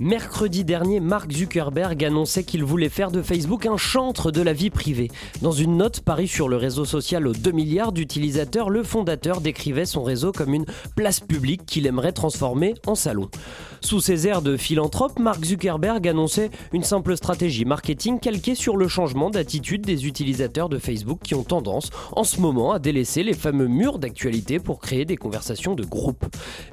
Mercredi dernier, Mark Zuckerberg annonçait qu'il voulait faire de Facebook un chantre de la vie privée. Dans une note parue sur le réseau social aux 2 milliards d'utilisateurs, le fondateur décrivait son réseau comme une place publique qu'il aimerait transformer en salon. Sous ses airs de philanthrope, Mark Zuckerberg annonçait une simple stratégie marketing calquée sur le changement d'attitude des utilisateurs de Facebook qui ont tendance en ce moment à délaisser les fameux murs d'actualité pour créer des conversations de groupe.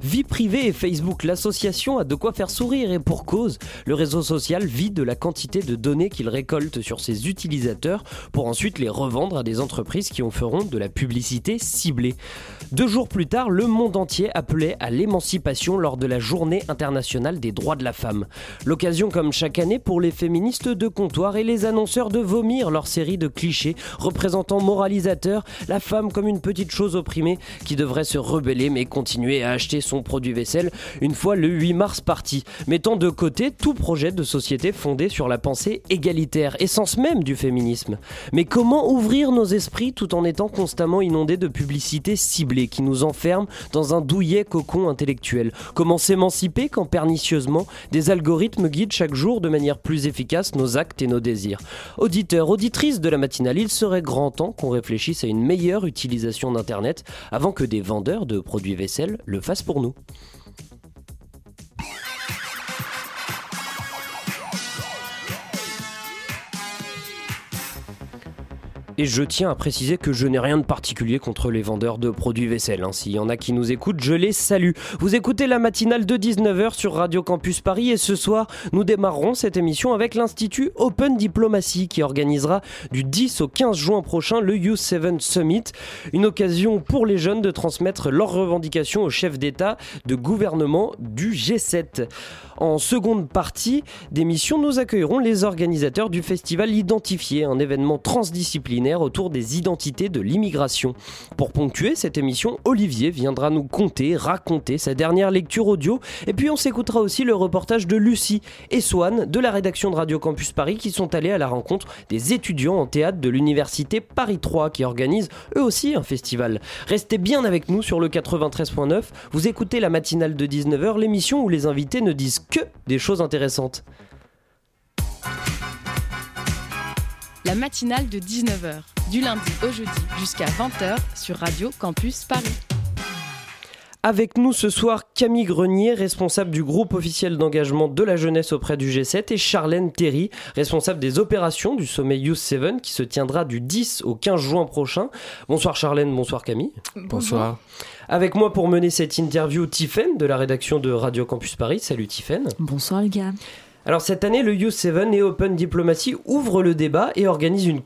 Vie privée et Facebook, l'association a de quoi faire sourire et pour cause, le réseau social vit de la quantité de données qu'il récolte sur ses utilisateurs pour ensuite les revendre à des entreprises qui en feront de la publicité ciblée. Deux jours plus tard, le monde entier appelait à l'émancipation lors de la journée internationale des droits de la femme. L'occasion comme chaque année pour les féministes de comptoir et les annonceurs de vomir leur série de clichés représentant moralisateur la femme comme une petite chose opprimée qui devrait se rebeller mais continuer à acheter son produit vaisselle une fois le 8 mars parti, mettant de côté tout projet de société fondé sur la pensée égalitaire, essence même du féminisme. Mais comment ouvrir nos esprits tout en étant constamment inondés de publicités ciblées qui nous enferment dans un douillet cocon intellectuel? Comment s'émanciper quand pernicieusement des algorithmes guident chaque jour de manière plus efficace nos actes et nos désirs? Auditeurs, auditrices de la matinale, il serait grand temps qu'on réfléchisse à une meilleure utilisation d'Internet avant que des vendeurs de produits vaisselle le fassent pour nous. Et je tiens à préciser que je n'ai rien de particulier contre les vendeurs de produits vaisselle. Hein. S'il y en a qui nous écoutent, je les salue. Vous écoutez la matinale de 19h sur Radio Campus Paris et ce soir, nous démarrerons cette émission avec l'Institut Open Diplomacy qui organisera du 10 au 15 juin prochain le Youth 7 Summit. Une occasion pour les jeunes de transmettre leurs revendications au chef d'État de gouvernement du G7. En seconde partie d'émission, nous accueillerons les organisateurs du festival Identifié, un événement transdisciplinaire autour des identités de l'immigration. Pour ponctuer cette émission, Olivier viendra nous conter, raconter sa dernière lecture audio, et puis on s'écoutera aussi le reportage de Lucie et Swan de la rédaction de Radio Campus Paris qui sont allés à la rencontre des étudiants en théâtre de l'université Paris 3 qui organisent eux aussi un festival. Restez bien avec nous sur le 93.9, vous écoutez la matinale de 19h, l'émission où les invités ne disent que des choses intéressantes. La matinale de 19h, du lundi au jeudi jusqu'à 20h sur Radio Campus Paris. Avec nous ce soir Camille Grenier, responsable du groupe officiel d'engagement de la jeunesse auprès du G7, et Charlène Terry, responsable des opérations du sommet Youth 7 qui se tiendra du 10 au 15 juin prochain. Bonsoir Charlène, bonsoir Camille. Bonsoir. Avec moi pour mener cette interview, Tiffaine de la rédaction de Radio Campus Paris. Salut Tiffaine. Bonsoir les gars. Alors cette année, le Youth 7 et Open Diplomacy ouvrent le débat et organisent une,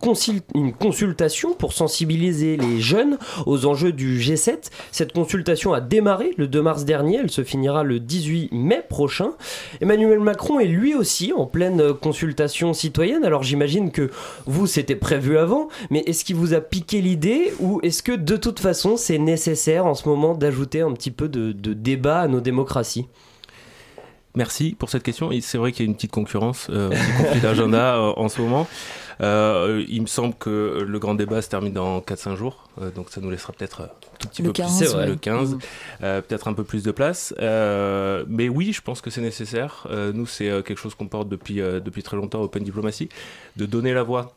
consultation pour sensibiliser les jeunes aux enjeux du G7. Cette consultation a démarré le 2 mars dernier, elle se finira le 18 mai prochain. Emmanuel Macron est lui aussi en pleine consultation citoyenne, alors j'imagine que vous c'était prévu avant, mais est-ce qu'il vous a piqué l'idée ou est-ce que de toute façon c'est nécessaire en ce moment d'ajouter un petit peu de débat à nos démocraties? Merci pour cette question. C'est vrai qu'il y a une petite concurrence, euh, un conflit d'agenda euh, en ce moment. Euh, il me semble que le grand débat se termine dans 4-5 jours, euh, donc ça nous laissera peut-être un tout petit le peu 15, plus, ouais. le 15, Mmh. euh, peut-être un peu plus de place. Euh, mais oui, je pense que c'est nécessaire. Euh, nous, c'est euh, quelque chose qu'on porte depuis, euh, depuis très longtemps, Open Diplomacy, de donner la voix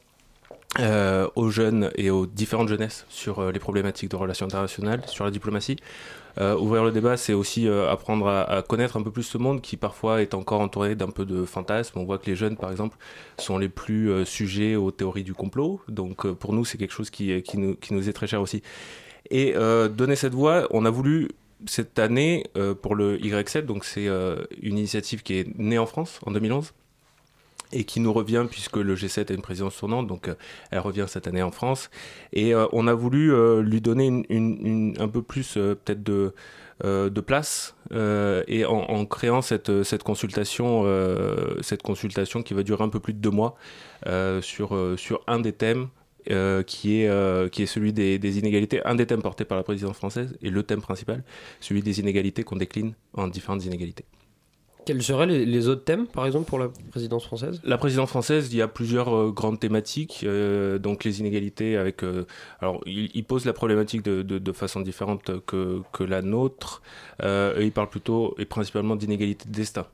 euh, aux jeunes et aux différentes jeunesses sur euh, les problématiques de relations internationales, sur la diplomatie. Euh, ouvrir le débat, c'est aussi euh, apprendre à, connaître un peu plus ce monde qui parfois est encore entouré d'un peu de fantasmes. On voit que les jeunes, par exemple, sont les plus euh, sujets aux théories du complot. Donc pour nous, c'est quelque chose qui, nous, qui nous est très cher aussi. Et donner cette voix, on a voulu cette année pour le Y7, donc c'est une initiative qui est née en France en 2011 et qui nous revient puisque le G7 a une présidence tournante, donc euh, elle revient cette année en France. Et euh, on a voulu euh, lui donner un peu plus peut-être de, place et en, créant cette, consultation, cette consultation qui va durer un peu plus de deux mois sur, un des thèmes qui, est, qui est celui des, inégalités, un des thèmes portés par la présidence française et le thème principal, celui des inégalités qu'on décline en différentes inégalités. Quels seraient les, autres thèmes, par exemple, pour la présidence française? La présidence française, il y a plusieurs euh, grandes thématiques. Euh, donc les inégalités avec... Euh, alors, il, pose la problématique de, façon différente que, que la nôtre. il parle plutôt et principalement d'inégalités de destin.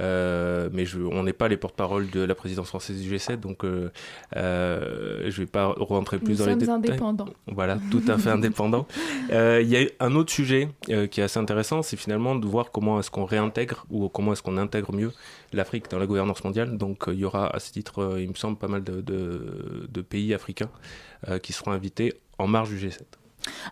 Euh, mais je, on n'est pas les porte-parole de la présidence française du G7, donc euh, euh, je ne vais pas rentrer plus dans les détails. indépendants. Voilà, tout à fait indépendant. Il y a un autre sujet qui est assez intéressant, c'est finalement de voir comment est-ce qu'on réintègre ou comment est-ce qu'on intègre mieux l'Afrique dans la gouvernance mondiale. Donc il y aura à ce titre, il me semble, pas mal de, de, de pays africains qui seront invités en marge du G7.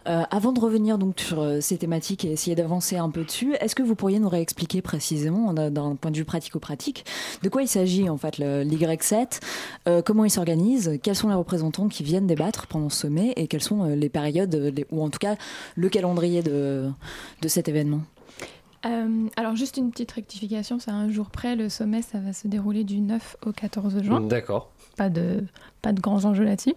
Euh, avant de revenir donc sur euh, ces thématiques et essayer d'avancer un peu dessus, est-ce que vous pourriez nous réexpliquer précisément, d'un point de vue pratico-pratique, de quoi il s'agit en fait l'Y7, euh, comment il s'organise, quels sont les représentants qui viennent débattre pendant ce sommet et quelles sont les périodes, ou en tout cas le calendrier de, de cet événement? Alors juste une petite rectification, c'est un jour près, le sommet ça va se dérouler du 9 au 14 juin. D'accord pas de, pas de grands enjeux là-dessus.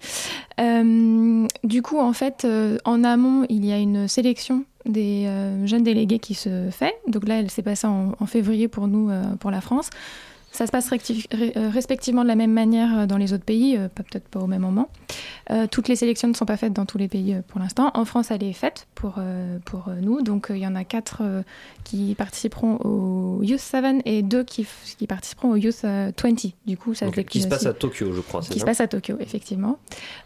Euh, du coup, en fait, euh, en amont, il y a une sélection des euh, jeunes délégués qui se fait. Donc là, elle s'est passée en, en, février pour nous, pour la France. Ça se passe euh, respectivement de la même manière euh, dans les autres pays, euh, peut-être pas au même moment. toutes les sélections ne sont pas faites dans tous les pays pour l'instant. En France, elle est faite pour, pour nous. Donc il y en a quatre qui participeront au Youth 7 et deux qui, qui participeront au Youth 20. Du coup, ça Qui se passe à Tokyo, je crois. Qui se passe à Tokyo, effectivement.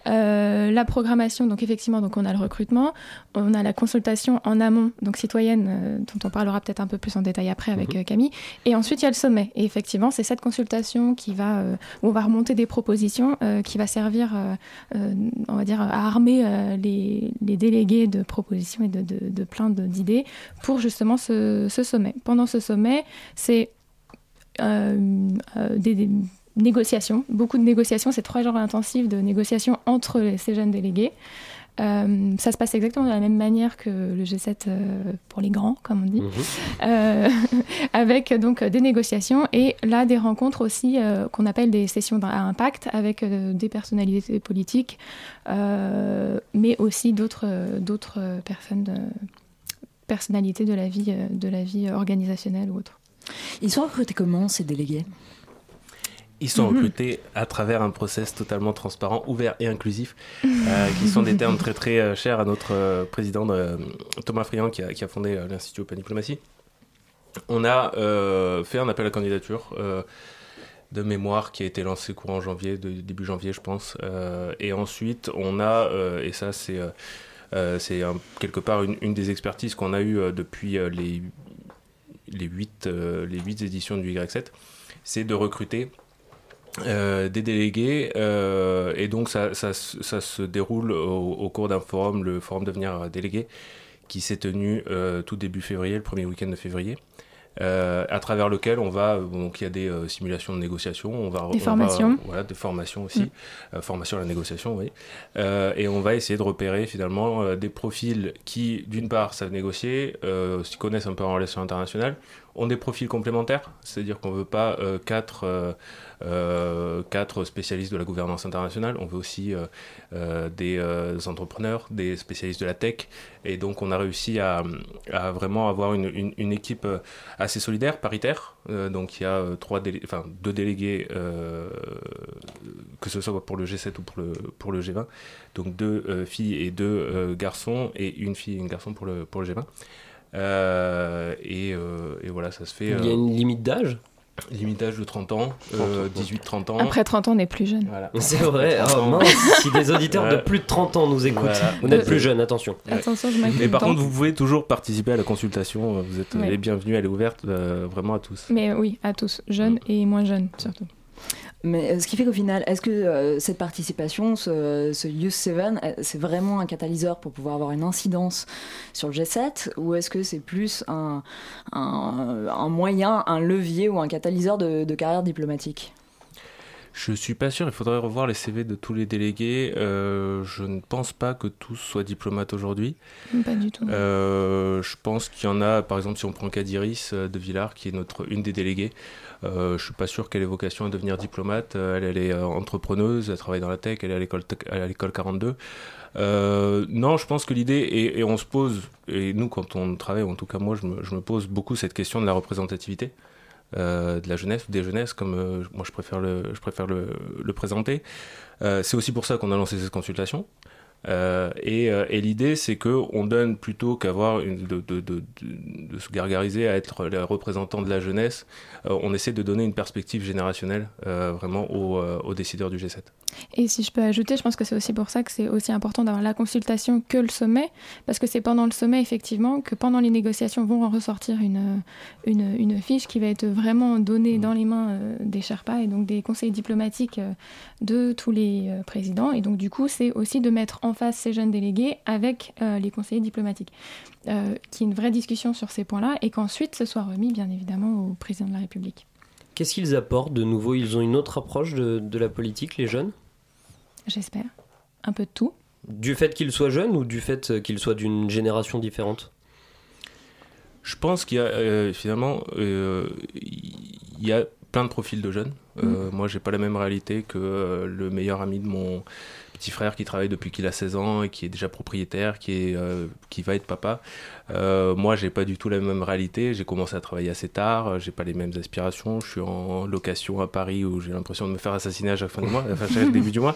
la programmation, donc effectivement, donc on a le recrutement, on a la consultation en amont, donc citoyenne, dont on parlera peut-être un peu plus en détail après avec mhm. Camille. Et ensuite, il y a le sommet. Et effectivement, c'est cette consultation qui va, euh, où on va remonter des propositions euh, qui va servir, euh, on dire, à armer les, délégués de propositions et de, de, plein d'idées pour justement ce, sommet. Pendant ce sommet, c'est des, négociations, beaucoup de négociations, c'est trois jours intensifs de négociations entre ces jeunes délégués. Euh, ça se passe exactement de la même manière que le G7 euh, pour les grands, comme on dit, mhm. euh, avec donc des négociations et là des rencontres aussi qu'on appelle des sessions à impact avec des personnalités politiques, mais aussi d'autres d'autres personnes, personnalités de la vie de la vie organisationnelle ou autre. Ils sont recrutés comment ces délégués? Ils sont mhm. recrutés à travers un process totalement transparent, ouvert et inclusif, euh, qui sont des termes très très euh, chers à notre euh, président Thomas Friand qui a, fondé l'Institut Open Diplomatie. On a fait un appel à candidature de mémoire qui a été lancé courant janvier, début janvier je pense. et ensuite on a, et ça c'est c'est quelque part une, des expertises qu'on a eues depuis les, les, 8, les 8 éditions du Y7, c'est de recruter euh, des délégués euh, et donc ça, ça, ça, se déroule au, cours d'un forum, le forum devenir délégué, qui s'est tenu euh, tout début février, le premier week-end de février. à travers lequel on va, donc il y a des simulations de négociation, on va, des formations, voilà, des formations aussi, mm. formation à la négociation, oui, et on va essayer de repérer finalement des profils qui, d'une part, savent négocier, s'y connaissent un peu en relations internationales, ont des profils complémentaires, c'est-à-dire qu'on veut pas quatre quatre spécialistes de la gouvernance internationale. On veut aussi euh, euh, des entrepreneurs, des spécialistes de la tech. Et donc, on a réussi à, vraiment avoir une, équipe assez solidaire, paritaire. donc, il y a trois enfin, deux délégués, que ce soit pour le G7 ou pour le, pour le G20. Donc, deux filles et deux garçons, et une fille et un garçon pour le, pour le G20. et, et, voilà, ça se fait. Il y a une limite d'âge? Limitage de 30 ans, 18-30 ans. Après 30 ans, on n'est plus jeune. C'est vrai, oh, mince, si des auditeurs de plus de 30 ans nous écoutent, vous n'êtes plus jeune, attention. Attention, je Mais par contre, vous pouvez toujours participer à la consultation, vous êtes les bienvenus, elle est ouverte euh, vraiment à tous. Mais oui, à tous, jeunes mm. et moins jeunes surtout. Mais euh, ce qui fait qu'au final, est-ce que euh, cette participation, ce, ce Youth 7, euh, c'est vraiment un catalyseur pour pouvoir avoir une incidence sur le G7 ou est-ce que c'est plus un, un, moyen, un levier ou un catalyseur de, carrière diplomatique? Je suis pas sûr, il faudrait revoir les CV de tous les délégués. Euh, je ne pense pas que tous soient diplomates aujourd'hui. Pas du tout. Euh, je pense qu'il y en a, par exemple, si on prend le cas d'Iris euh, de Villard, qui est notre, une des déléguées, euh, je suis pas sûr qu'elle ait vocation à devenir diplomate. Elle, elle est entrepreneuse, elle travaille dans la tech, elle est à l'école, à l'école 42. Euh, non, je pense que l'idée, et, et, on se pose, et nous quand on travaille, en tout cas moi, je me, je me pose beaucoup cette question de la représentativité. Euh, de la jeunesse, des jeunesses, comme euh, moi je préfère le, je préfère le présenter. Euh, c'est aussi pour ça qu'on a lancé cette consultation. Euh, et, euh, et l'idée, c'est que on donne plutôt qu'avoir de, de, de, de, se gargariser à être les représentants de la jeunesse, euh, on essaie de donner une perspective générationnelle euh, vraiment aux, aux, décideurs du G7. Et si je peux ajouter, je pense que c'est aussi pour ça que c'est aussi important d'avoir la consultation que le sommet, parce que c'est pendant le sommet, effectivement, que pendant les négociations vont ressortir une, une, une fiche qui va être vraiment donnée mmh. dans les mains des Sherpas et donc des conseils diplomatiques de tous les présidents. Et donc, du coup, c'est aussi de mettre en en face ces jeunes délégués avec euh, les conseillers diplomatiques. Euh, qu'il y ait une vraie discussion sur ces points-là et qu'ensuite ce soit remis bien évidemment au président de la République. Qu'est-ce qu'ils apportent de nouveau? Ils ont une autre approche de, de la politique, les jeunes? J'espère. Un peu de tout. Du fait qu'ils soient jeunes ou du fait qu'ils soient d'une génération différente? Je pense qu'il y a euh, finalement euh, il y a plein de profils de jeunes. Euh, mmh. Moi, j'ai pas la même réalité que euh, le meilleur ami de mon petit frère qui travaille depuis qu'il a 16 ans et qui est déjà propriétaire, qui, est, euh, qui va être papa. Euh, moi, j'ai pas du tout la même réalité. J'ai commencé à travailler assez tard, j'ai pas les mêmes aspirations. Je suis en location à Paris où j'ai l'impression de me faire assassiner à chaque fin du mois, enfin chaque début du mois.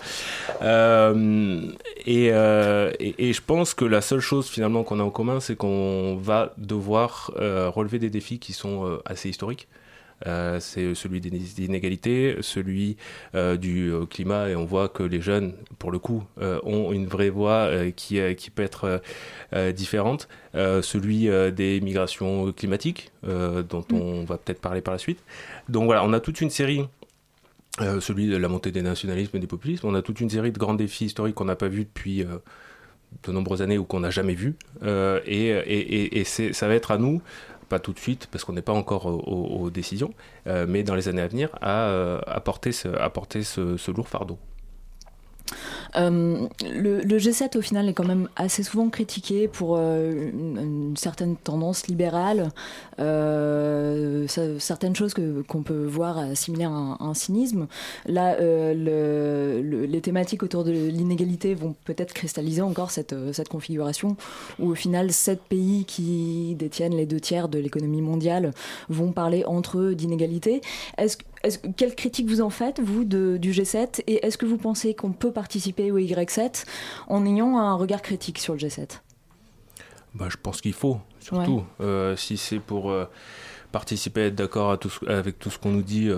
Euh, et, euh, et, et, je pense que la seule chose finalement qu'on a en commun, c'est qu'on va devoir relever des défis qui sont assez historiques. Euh, c'est celui des inégalités, celui euh, du euh, climat, et on voit que les jeunes, pour le coup, ont une vraie voix qui, qui peut être différente, celui des migrations climatiques, dont mm. on va peut-être parler par la suite. Donc voilà, on a toute une série euh, celui de la montée des nationalismes et des populismes. On a toute une série de grands défis historiques qu'on n'a pas vus depuis euh, de nombreuses années ou qu'on n'a jamais vus. Euh, et et, et ça va être à nous, pas tout de suite parce qu'on n'est pas encore aux, décisions, euh, mais dans les années à venir, à, euh, à porter, ce, porter ce lourd fardeau. Euh, le, le, G7 au final est quand même assez souvent critiqué pour euh, une, certaine tendance libérale, euh, certaines choses qu'on peut voir assimiler à un, cynisme. Là, le, le, les thématiques autour de l'inégalité vont peut-être cristalliser encore cette, cette configuration où au final sept pays qui détiennent les deux tiers de l'économie mondiale vont parler entre eux d'inégalité. Est-ce est quelle critique vous en faites, vous, de, du G7 Et est-ce que vous pensez qu'on peut participer au Y7 en ayant un regard critique sur le G7 bah, Je pense qu'il faut, surtout. Ouais. Euh, si c'est pour euh, participer, être d'accord avec tout ce qu'on nous dit,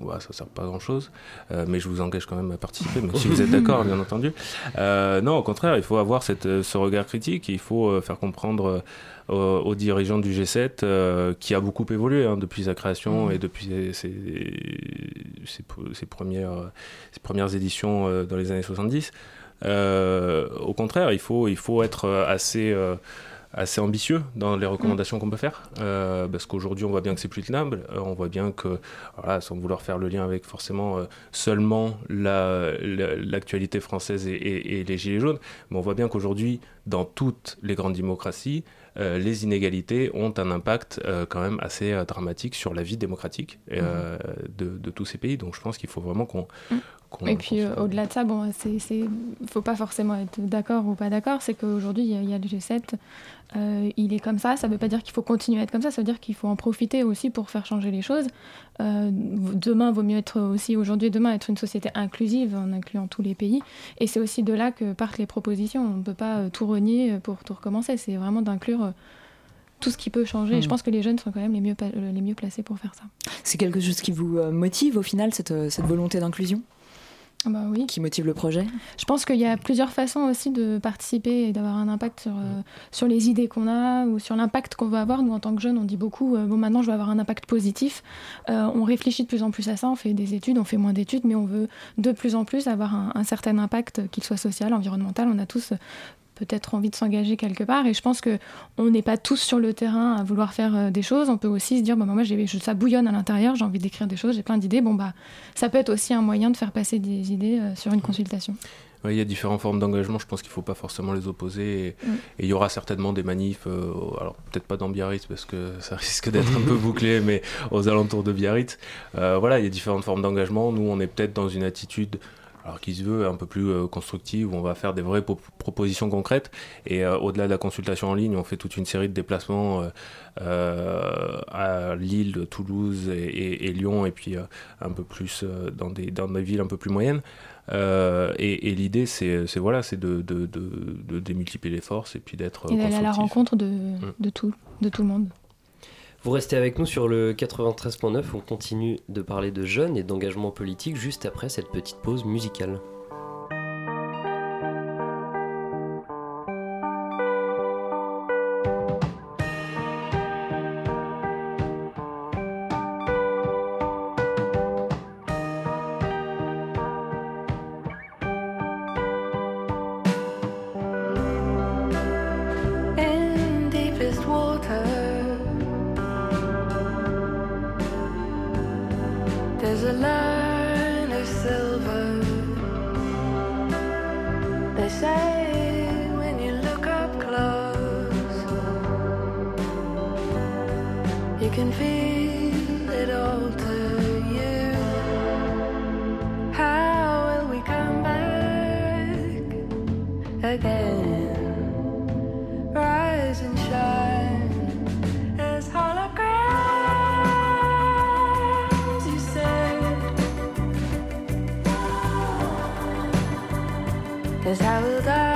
euh, ouais, ça sert pas à grand chose. Euh, mais je vous engage quand même à participer, même si vous êtes d'accord, bien entendu. Euh, non, au contraire, il faut avoir cette, ce regard critique, il faut euh, faire comprendre aux, aux, dirigeants du G7 euh, qui a beaucoup évolué hein, depuis sa création mmh. et depuis ses, ses, ses, ses, premières, ses premières éditions euh, dans les années 70. Euh, au contraire, il faut, il faut être assez assez ambitieux dans les recommandations mmh. qu'on peut faire euh, parce qu'aujourd'hui on voit bien que c'est plus tenable euh, on voit bien que voilà, sans vouloir faire le lien avec forcément euh, seulement l'actualité la, française et, et, et, les gilets jaunes mais on voit bien qu'aujourd'hui dans toutes les grandes démocraties les inégalités ont un impact quand même assez dramatique sur la vie démocratique mmh. de, de, tous ces pays donc je pense qu'il faut vraiment qu'on mmh. Et puis euh, au-delà de ça, bon, il ne faut pas forcément être d'accord ou pas d'accord, c'est qu'aujourd'hui, il y, y, a le G7, euh, il est comme ça, ça ne veut pas dire qu'il faut continuer à être comme ça, ça veut dire qu'il faut en profiter aussi pour faire changer les choses. Euh, demain, vaut mieux être aussi, aujourd'hui demain, être une société inclusive en incluant tous les pays. Et c'est aussi de là que partent les propositions. On ne peut pas euh, tout renier pour tout recommencer, c'est vraiment d'inclure euh, tout ce qui peut changer. Mmh. Et je pense que les jeunes sont quand même les mieux, les mieux placés pour faire ça. C'est quelque chose qui vous motive au final, cette, cette volonté d'inclusion? Bah oui. qui motive le projet Je pense qu'il y a plusieurs façons aussi de participer et d'avoir un impact sur, euh, sur les idées qu'on a ou sur l'impact qu'on veut avoir. Nous, en tant que jeunes, on dit beaucoup euh, bon, maintenant, je veux avoir un impact positif. Euh, on réfléchit de plus en plus à ça, on fait des études, on fait moins d'études, mais on veut de plus en plus avoir un, un certain impact, qu'il soit social, environnemental. On a tous peut-être envie de s'engager quelque part. Et je pense que on n'est pas tous sur le terrain à vouloir faire euh, des choses. On peut aussi se dire, bon, bah, moi, j'ai- ça bouillonne à l'intérieur, j'ai envie d'écrire des choses, j'ai plein d'idées. Bon, bah, ça peut être aussi un moyen de faire passer des idées euh, sur une consultation. Ouais, il y a différentes formes d'engagement, je pense qu'il ne faut pas forcément les opposer. Et, Mm. et il y aura certainement des manifs, euh, alors peut-être pas dans Biarritz parce que ça risque d'être un peu bouclé, mais aux alentours de Biarritz. Euh, voilà, il y a différentes formes d'engagement. Nous, on est peut-être dans une attitude, alors qui se veut un peu plus euh, constructive, où on va faire des vraies po- propositions concrètes. Et euh, au-delà de la consultation en ligne, on fait toute une série de déplacements euh, à Lille, Toulouse et, et- et Lyon, et puis un peu plus dans, des, dans des villes un peu plus moyennes. Euh, et et l'idée, c'est voilà, c'est de, de, de, de démultiplier les forces et puis d'être Et à la rencontre de, de, tout, de tout le monde. Vous restez avec nous sur le 93.9, on continue de parler de jeunes et d'engagement politique juste après cette petite pause musicale. Again? rise and shine as holograms. You said, "Cause I will dance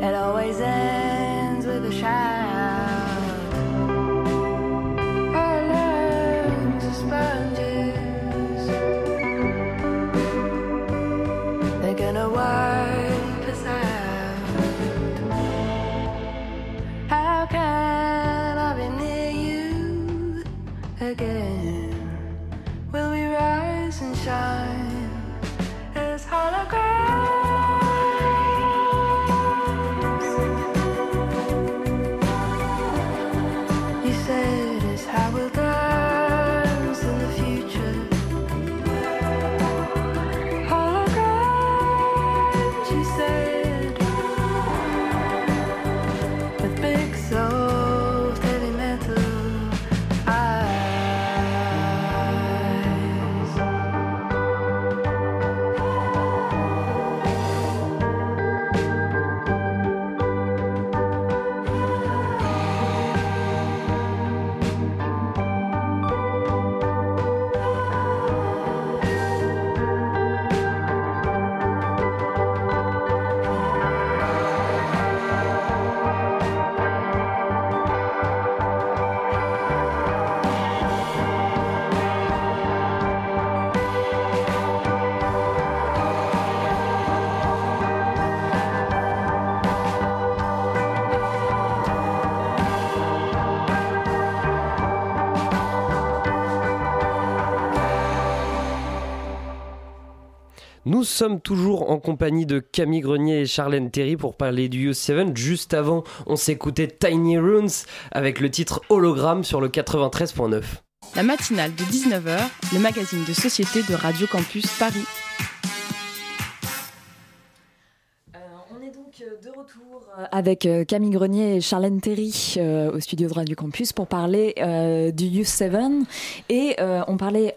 it always ends Nous sommes toujours en compagnie de Camille Grenier et Charlène Terry pour parler du U7. Juste avant, on s'écoutait Tiny Runes avec le titre Hologramme sur le 93.9. La matinale de 19h, le magazine de société de Radio Campus Paris. on est donc de retour avec euh, Camille Grenier et Charlène Terry euh, au studio de Radio Campus pour parler euh, du Youth 7 et euh, on parlait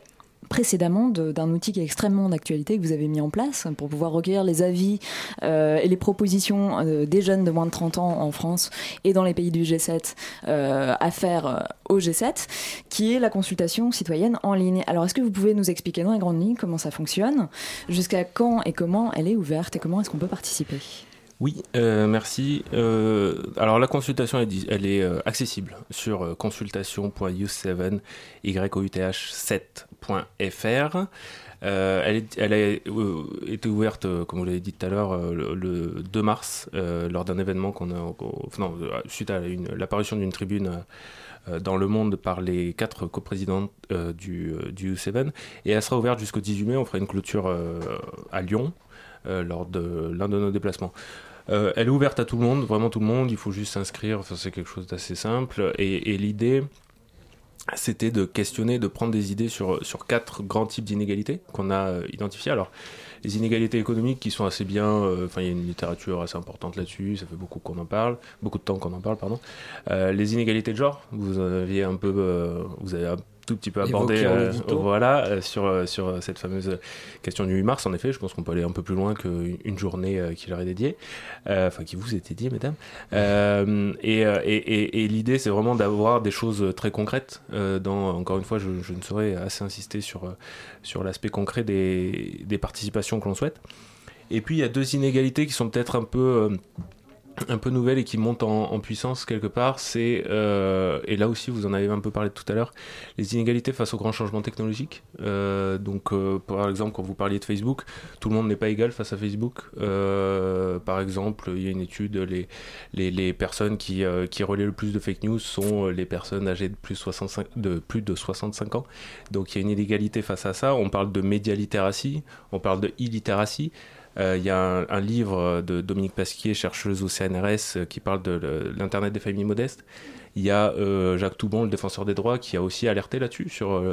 précédemment de- d'un outil qui est extrêmement d'actualité que vous avez mis en place pour pouvoir recueillir les avis euh, et les propositions euh, des jeunes de moins de 30 ans en France et dans les pays du G7 euh, à faire au G7, qui est la consultation citoyenne en ligne. Alors est-ce que vous pouvez nous expliquer dans les grandes lignes comment ça fonctionne, jusqu'à quand et comment elle est ouverte et comment est-ce qu'on peut participer? Oui, euh, merci. Euh, alors la consultation, elle, elle est euh, accessible sur euh, consultation.youth7, YOUTH7.fr. Euh, elle, est- elle a été ouverte, comme vous l'avez dit tout à l'heure, le, le 2 mars, lors d'un événement qu'on a, suite à l'apparition d'une tribune dans le monde par les quatre coprésidentes du, du U7. Et elle sera ouverte jusqu'au 18 mai. On fera une clôture à Lyon lors de l'un de nos déplacements. Euh, elle est ouverte à tout le monde, vraiment tout le monde. Il faut juste s'inscrire. Enfin, c'est quelque chose d'assez simple. Et, l'idée, c'était de questionner, de prendre des idées sur, sur quatre grands types d'inégalités qu'on a euh, identifiés. Alors, les inégalités économiques qui sont assez bien, euh, enfin, il y a une littérature assez importante là-dessus, ça fait beaucoup qu'on en parle, beaucoup de temps qu'on en parle, pardon. Les inégalités de genre, vous aviez un peu, vous avez tout petit peu abordé, euh, voilà, euh, sur, euh, sur cette fameuse question du 8 mars, en effet, je pense qu'on peut aller un peu plus loin qu'une journée euh, qui leur est dédiée, enfin, qui vous est dédiée, mesdames. Et et, et- et l'idée, c'est vraiment d'avoir des choses très concrètes. dans, encore une fois, je, je ne saurais assez insister sur, sur l'aspect concret des, des participations que l'on souhaite. Et puis, il y a deux inégalités qui sont peut-être un peu, un peu nouvelles et qui montent en, puissance quelque part. C'est, euh, et là aussi, vous en avez un peu parlé tout à l'heure, les inégalités face aux grands changements technologiques. Euh, donc, euh, par exemple, quand vous parliez de Facebook, tout le monde n'est pas égal face à Facebook. Par exemple, il y a une étude, les, les, personnes qui, qui relaient le plus de fake news sont les personnes âgées de plus, 65, de plus de 65 ans. Donc il y a une inégalité face à ça. On parle de médialittératie, on parle de illittératie. Euh, Il y a un, livre de Dominique Pasquier, chercheuse au CNRS, euh, qui parle de l'Internet des familles modestes. Il y a euh, Jacques Toubon, le défenseur des droits, qui a aussi alerté là-dessus, sur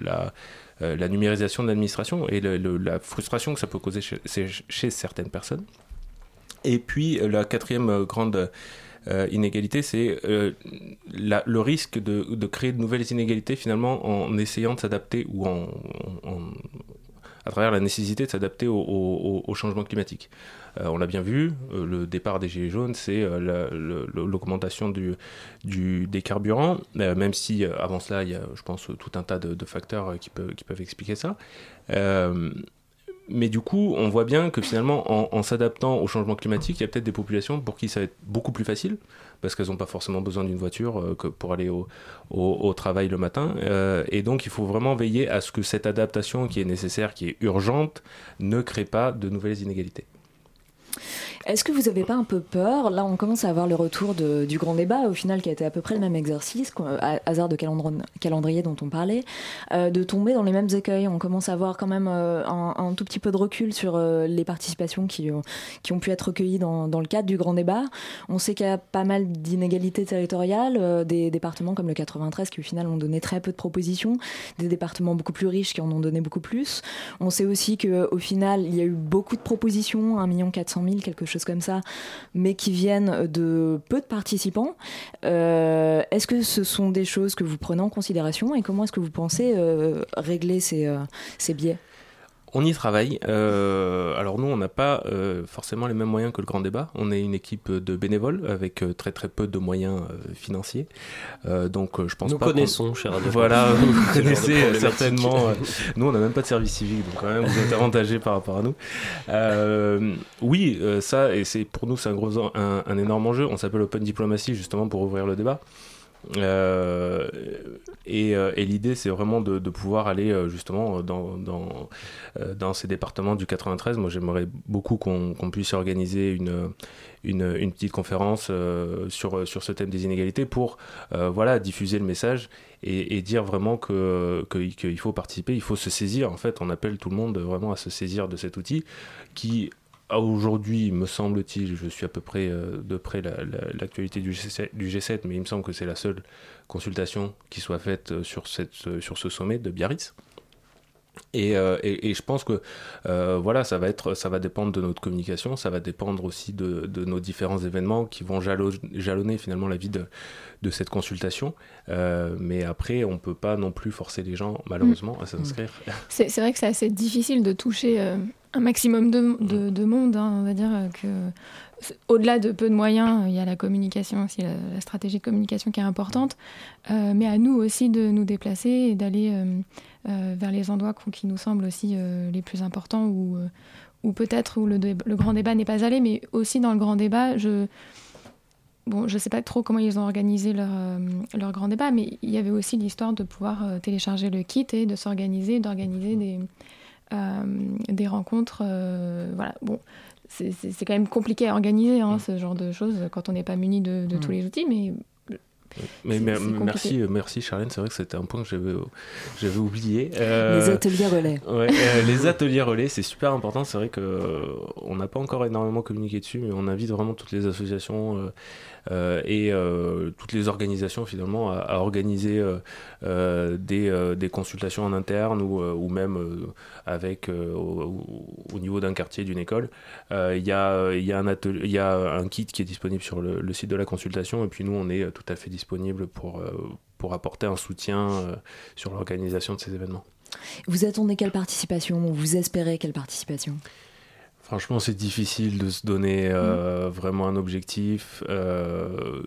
la, numérisation de l'administration et la frustration que ça peut causer chez, certaines personnes. Et puis la quatrième grande inégalité, c'est le risque de, créer de nouvelles inégalités finalement en essayant de s'adapter ou en- à travers la nécessité de s'adapter au, changement climatique. Euh, on l'a bien vu, euh, le départ des Gilets jaunes, c'est euh, l'augmentation du, du- des carburants, même si avant cela, il y a, je pense, tout un tas de, facteurs qui, peuvent, expliquer ça. Mais du coup, on voit bien que finalement, en, en s'adaptant au changement climatique, il y a peut-être des populations pour qui ça va être beaucoup plus facile, parce qu'elles n'ont pas forcément besoin d'une voiture euh, pour aller au travail le matin. Euh, et donc, il faut vraiment veiller à ce que cette adaptation qui est nécessaire, qui est urgente, ne crée pas de nouvelles inégalités. Est-ce que vous n'avez pas un peu peur Là, on commence à avoir le retour du grand débat, au final, qui a été à peu près le même exercice, hasard de calendrier dont on parlait, euh, de tomber dans les mêmes écueils? On commence à avoir quand même euh, un, tout petit peu de recul sur euh, les participations qui, ont- pu être recueillies dans, dans le cadre du grand débat. On sait qu'il y a pas mal d'inégalités territoriales, des départements comme le 93 qui, au final, ont donné très peu de propositions, des départements beaucoup plus riches qui en ont donné beaucoup plus. On sait aussi qu'au final, il y a eu beaucoup de propositions, 1 400 000, quelque chose comme ça, mais qui viennent de peu de participants. Euh, est-ce que ce sont des choses que vous prenez en considération et comment est-ce que vous pensez euh, régler ces, euh, ces biais? On y travaille. Euh, alors nous, on n'a pas euh, forcément les mêmes moyens que le grand débat. On est une équipe de bénévoles avec euh, très très peu de moyens euh, financiers. Euh, donc je pense Nous pas. connaissons, cher Voilà, vous connaissez certainement. nous, on n'a même pas de service civique, donc quand même, vous êtes avantagés par rapport à nous. Euh, oui, euh, ça, et c'est pour nous, c'est un gros, un énorme enjeu. On s'appelle Open Diplomacy justement pour ouvrir le débat. Euh, et, euh, et l'idée, c'est vraiment de, pouvoir aller euh, justement dans, ces départements du 93. Moi, j'aimerais beaucoup qu'on puisse organiser une, petite conférence sur, ce thème des inégalités pour voilà, diffuser le message et, dire vraiment qu'il faut participer, il faut se saisir. En fait, on appelle tout le monde vraiment à se saisir de cet outil qui, aujourd'hui, me semble-t-il, je suis à peu près euh, de près la- la- l'actualité du, G7, du G7, mais il me semble que c'est la seule consultation qui soit faite euh, sur, euh, sur ce sommet de Biarritz. Et, euh, et, et je pense que euh, voilà, ça va, être, ça va dépendre de notre communication, ça va dépendre aussi de, de nos différents événements qui vont jalo- jalonner finalement la vie de, de cette consultation. Euh, mais après, on peut pas non plus forcer les gens, malheureusement, à s'inscrire. C'est vrai que c'est assez difficile de toucher euh, un maximum de, de- de monde. hein. On va dire que au-delà de peu de moyens, euh, il y a la communication aussi, la, la stratégie de communication qui est importante. Euh, mais à nous aussi de nous déplacer et d'aller euh, euh, vers les endroits qui nous semblent aussi les plus importants ou, ou peut-être où le, dé- le grand débat n'est pas allé, mais aussi dans le grand débat, je. Bon, je sais pas trop comment ils ont organisé leur, leur grand débat, mais il y avait aussi l'histoire de pouvoir télécharger le kit et de s'organiser, d'organiser des, euh, des rencontres. voilà, bon, c'est quand même compliqué à organiser hein, ce genre de choses quand on n'est pas muni de, de tous les outils, mais merci, euh, merci Charlène, c'est vrai que c'était un point que j'avais, j'avais oublié. Euh, Les ateliers relais. Ouais, euh, les ateliers relais, c'est super important. C'est vrai que euh, on n'a pas encore énormément communiqué dessus, mais on invite vraiment toutes les associations et euh, toutes les organisations finalement à, organiser euh, euh, des, euh, consultations en interne ou, euh, même euh, avec euh, au, au niveau d'un quartier, d'une école. Euh, Il y, a, un kit qui est disponible sur le, le site de la consultation, et puis nous, on est euh, tout à fait disponible pour, euh, pour apporter un soutien euh, sur l'organisation de ces événements. Vous attendez quelle participation? Ou Vous espérez quelle participation? Franchement, c'est difficile de se donner euh, vraiment un objectif. Euh,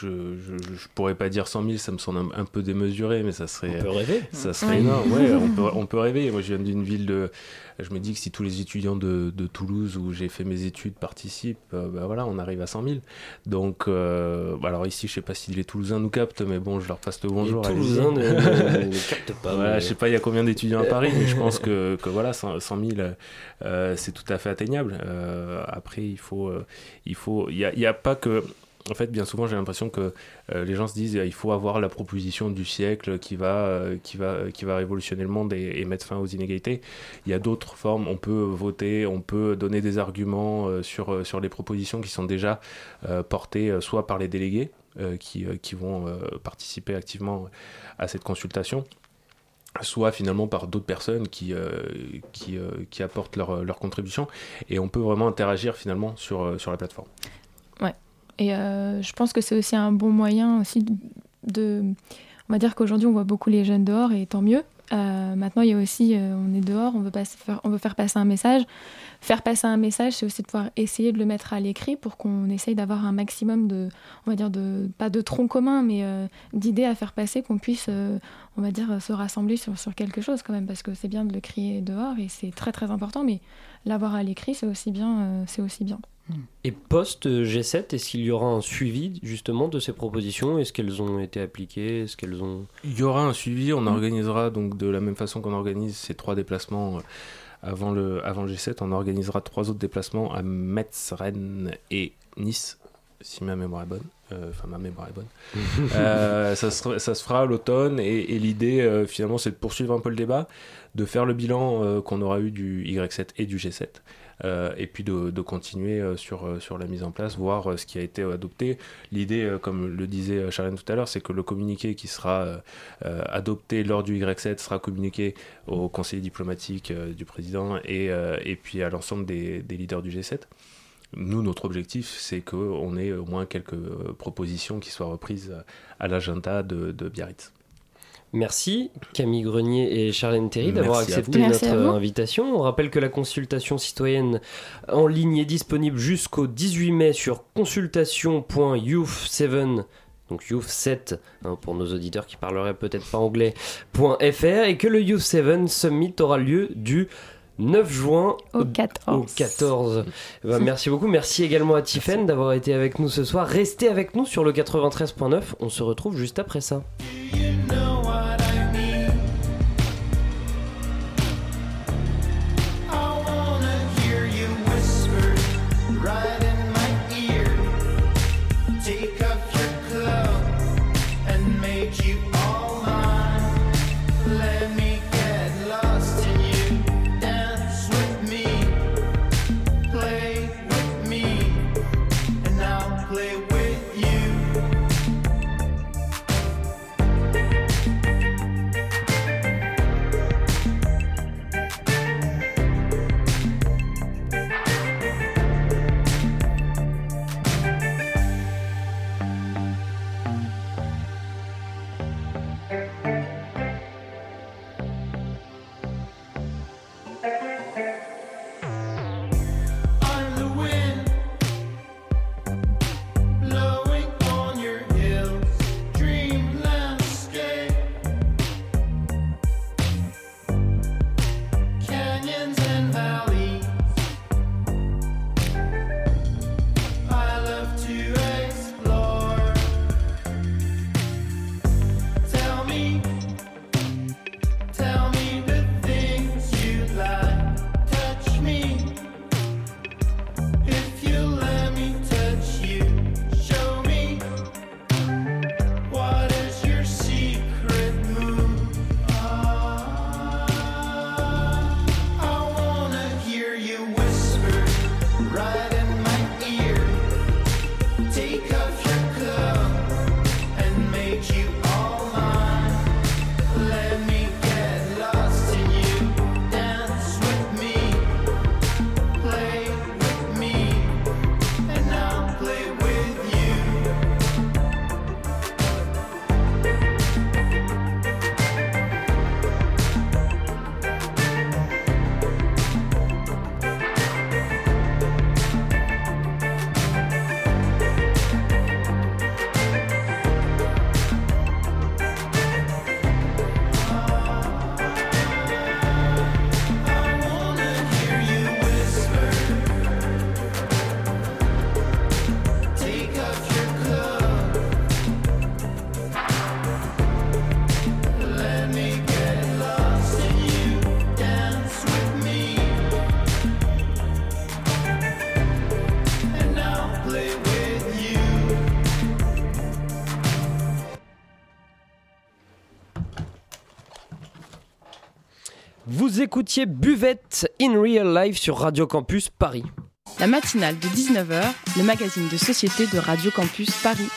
je, je, je pourrais pas dire 100 000, ça me semble un, un peu démesuré, mais ça serait. On peut rêver. Ça serait énorme, ouais, on peut, on peut rêver. Moi, je viens d'une ville de. Je me dis que si tous les étudiants de, de Toulouse où j'ai fait mes études participent, euh, bah voilà, on arrive à 100 000. Donc, euh, alors ici, je sais pas si les Toulousains nous captent, mais bon, je leur passe le bonjour. Les. Toulousains ne- captent pas, Voilà, mais- je sais pas, il y a combien d'étudiants à Paris, mais je pense que, que voilà, 100 100 000, euh, c'est tout à fait atteignable. Euh, après, il faut, euh, il faut, il y a, il y a pas que. En fait, bien souvent, j'ai l'impression que euh, les gens se disent euh, il faut avoir la proposition du siècle qui va, euh, qui va, qui va révolutionner le monde et, et mettre fin aux inégalités. Il y a d'autres formes. On peut voter, on peut donner des arguments euh, sur, euh, sur les propositions qui sont déjà euh, portées euh, soit par les délégués euh, qui, euh, qui vont euh, participer activement à cette consultation soit finalement par d'autres personnes qui, euh, qui, euh, qui apportent leur, leur contribution et on peut vraiment interagir finalement sur, euh, sur la plateforme. Ouais. Et euh, je pense que c'est aussi un bon moyen aussi de. on va dire qu'aujourd'hui, on voit beaucoup les jeunes dehors et tant mieux. Euh, maintenant, il y a aussi, euh, on est dehors, on veut, passer- faire, on veut faire passer un message. Faire passer un message, c'est aussi de pouvoir essayer de le mettre à l'écrit pour qu'on essaye d'avoir un maximum de, on va dire, de, pas de troncs communs, mais d'idées à faire passer, qu'on puisse, on va dire, se rassembler sur, sur quelque chose quand même, parce que c'est bien de le crier dehors et c'est très très important, mais l'avoir à l'écrit, c'est aussi bien. c'est aussi bien. Et post G7, est-ce qu'il y aura un suivi justement de ces propositions? Est-ce qu'elles ont été appliquées? Est-ce qu'elles ont Il y aura un suivi, on organisera donc de la même façon qu'on organise ces trois déplacements euh, avant le, avant le G7, on organisera trois autres déplacements à Metz, Rennes et Nice, si ma mémoire est bonne. Euh, Enfin, ma mémoire est bonne. Euh, ça, se, ça se fera à l'automne et, et l'idée euh, finalement c'est de poursuivre un peu le débat, de faire le bilan qu'on aura eu du Y7 et du G7. Euh, et puis de, continuer euh, sur, euh, sur la mise en place, voir ce qui a été adopté. L'idée, comme le disait Charlène tout à l'heure, c'est que le communiqué qui sera adopté lors du Y7 sera communiqué au conseiller diplomatique du président et, et puis à l'ensemble des, des leaders du G7. Nous, notre objectif, c'est qu'on ait au moins quelques propositions qui soient reprises à l'agenda de Biarritz. Merci Camille Grenier et Charlène Terry d'avoir accepté notre invitation. On rappelle que la consultation citoyenne en ligne est disponible jusqu'au 18 mai sur consultation.youth7 donc Youth 7 hein, pour nos auditeurs qui parleraient peut-être pas anglais .fr et que le Youth 7 Summit aura lieu du 9 juin Au 14. au 14. Eh ben, merci beaucoup. Merci également à Tiffen d'avoir été avec nous ce soir. Restez avec nous sur le 93.9. On se retrouve juste après ça. Écoutiez Buvette in Real Life sur Radio Campus Paris. La matinale de 19h, le magazine de société de Radio Campus Paris.